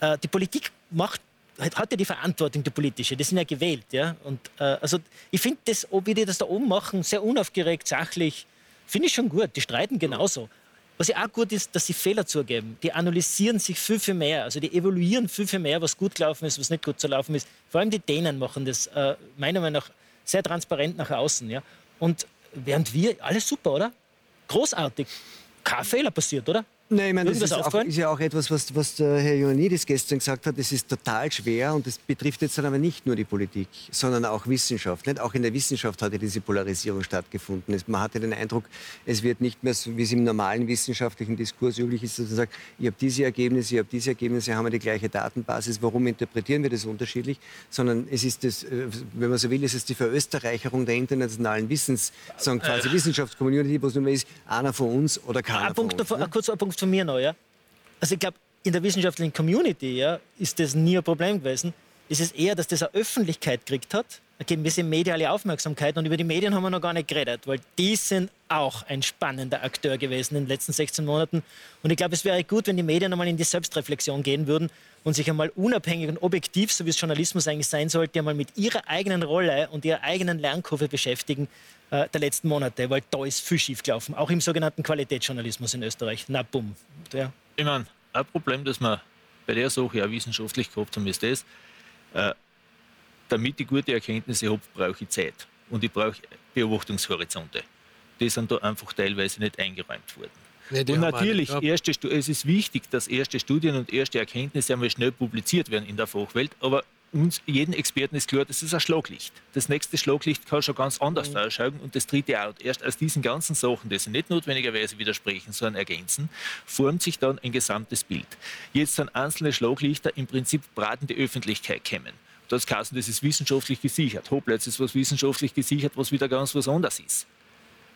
äh, die Politik macht hat ja die Verantwortung, die politische. Die sind ja gewählt. Ja? Und, äh, also ich finde das, ob wie die das da oben machen, sehr unaufgeregt, sachlich. Finde ich schon gut. Die streiten genauso. Was ja auch gut ist, dass sie Fehler zugeben. Die analysieren sich viel, viel mehr. Also die evaluieren viel, viel mehr, was gut gelaufen ist, was nicht gut zu laufen ist. Vor allem die Dänen machen das äh, meiner Meinung nach sehr transparent nach außen. Ja? Und während wir, alles super, oder? Großartig. Kein Fehler passiert, oder? Nein, ich meine, das ist, auch, ist, ja auch etwas, was, was der Herr Ioannidis gestern gesagt hat. Es ist total schwer und das betrifft jetzt dann aber nicht nur die Politik, sondern auch Wissenschaft. Nicht? Auch in der Wissenschaft hat ja diese Polarisierung stattgefunden. Es, man hatte den Eindruck, es wird nicht mehr so, wie es im normalen wissenschaftlichen Diskurs üblich ist, dass man sagt, ich habe diese Ergebnisse, ich habe diese Ergebnisse, haben wir die gleiche Datenbasis. Warum interpretieren wir das unterschiedlich? Sondern es ist das, äh, wenn man so will, es ist die Verösterreicherung der internationalen Wissens, sagen quasi äh. Wissenschaftscommunity, wo es nur mehr ist, einer von uns oder keiner ein Punkt, von uns. Ne? Kurzer Punkt zu mir noch. Ja? Also ich glaube, in der wissenschaftlichen Community ja, ist das nie ein Problem gewesen. Es ist eher, dass das eine Öffentlichkeit gekriegt hat, eine gewisse mediale Aufmerksamkeit. Und über die Medien haben wir noch gar nicht geredet, weil die sind auch ein spannender Akteur gewesen in den letzten 16 Monaten. Und ich glaube, es wäre gut, wenn die Medien einmal in die Selbstreflexion gehen würden und sich einmal unabhängig und objektiv, so wie es Journalismus eigentlich sein sollte, einmal mit ihrer eigenen Rolle und ihrer eigenen Lernkurve beschäftigen äh, der letzten Monate, weil da ist viel schief gelaufen, auch im sogenannten Qualitätsjournalismus in Österreich. Na bumm. Ja. Ich meine, ein Problem, das wir bei der Sache ja wissenschaftlich gehabt haben, ist das, äh, damit ich gute Erkenntnisse habe, brauche ich Zeit und ich brauche Beobachtungshorizonte. Die sind da einfach teilweise nicht eingeräumt worden. Nee, und natürlich, erste, es ist wichtig, dass erste Studien und erste Erkenntnisse einmal schnell publiziert werden in der Fachwelt, aber uns, jeden Experten ist klar, das ist ein Schlaglicht. Das nächste Schlaglicht kann schon ganz anders mhm. ausschauen und das dritte auch. Erst aus diesen ganzen Sachen, die sie nicht notwendigerweise widersprechen, sondern ergänzen, formt sich dann ein gesamtes Bild. Jetzt sind einzelne Schlaglichter im Prinzip braten die Öffentlichkeit kämen. Das Kassen, das ist wissenschaftlich gesichert. Hopplatz ist was wissenschaftlich gesichert, was wieder ganz was anderes ist.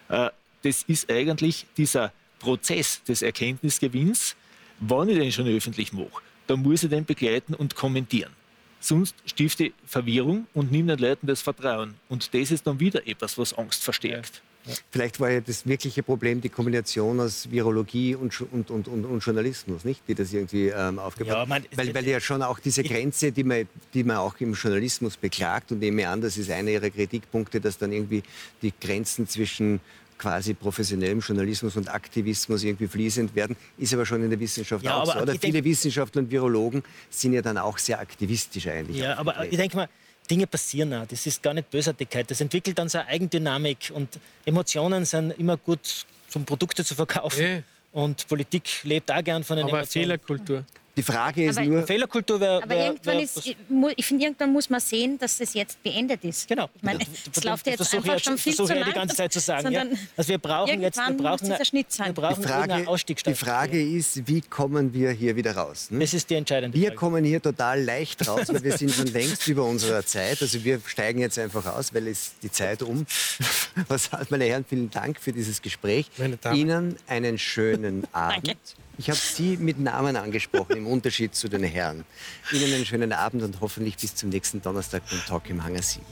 Äh, das ist eigentlich dieser Prozess des Erkenntnisgewinns, wann ich den schon öffentlich mache, da muss ich den begleiten und kommentieren. Sonst stifte Verwirrung und nimmt den Leuten das Vertrauen. Und das ist dann wieder etwas, was Angst verstärkt. Ja. Vielleicht war ja das wirkliche Problem die Kombination aus Virologie und, und, und, und Journalismus, nicht? die das irgendwie ähm, aufgebaut ja, man, weil, weil ja schon auch diese Grenze, die man, die man auch im Journalismus beklagt und nehme an, das ist einer ihrer Kritikpunkte, dass dann irgendwie die Grenzen zwischen quasi professionellem Journalismus und Aktivismus irgendwie fließend werden, ist aber schon in der Wissenschaft Ja, auch aber so. Oder viele Wissenschaftler und Virologen sind ja dann auch sehr aktivistisch eigentlich. Ja, aber ich denke mal, Dinge passieren auch. Das ist gar nicht Bösartigkeit. Das entwickelt dann so eine Eigendynamik und Emotionen sind immer gut, um Produkte zu verkaufen. Eh. Und Politik lebt auch gern von den Aber Emotionen. Fehlerkultur. Die Frage ist Aber- nur, Fehlerkultur wäre. Aber irgendwann ist, ich ich finde, irgendwann muss man sehen, dass das jetzt beendet ist. Genau. Ich meine, es läuft jetzt versuche einfach ich, schon viel zu lang. die ganze Zeit zu sagen. Ja. Also wir brauchen jetzt, wir brauchen, wir die brauchen Frage, irgendeine die. Frage ist, wie kommen wir hier wieder raus? hm? Das ist die entscheidende Wir Frage. kommen hier total leicht raus, weil wir sind schon längst über unserer Zeit. Also wir steigen jetzt einfach aus, weil es die Zeit um. Was meine Herren, vielen Dank für dieses Gespräch. Meine Damen. Ihnen einen schönen Abend. Ich habe Sie mit Namen angesprochen, im Unterschied zu den Herren. Ihnen einen schönen Abend und hoffentlich bis zum nächsten Donnerstag beim Talk im Hangar 7.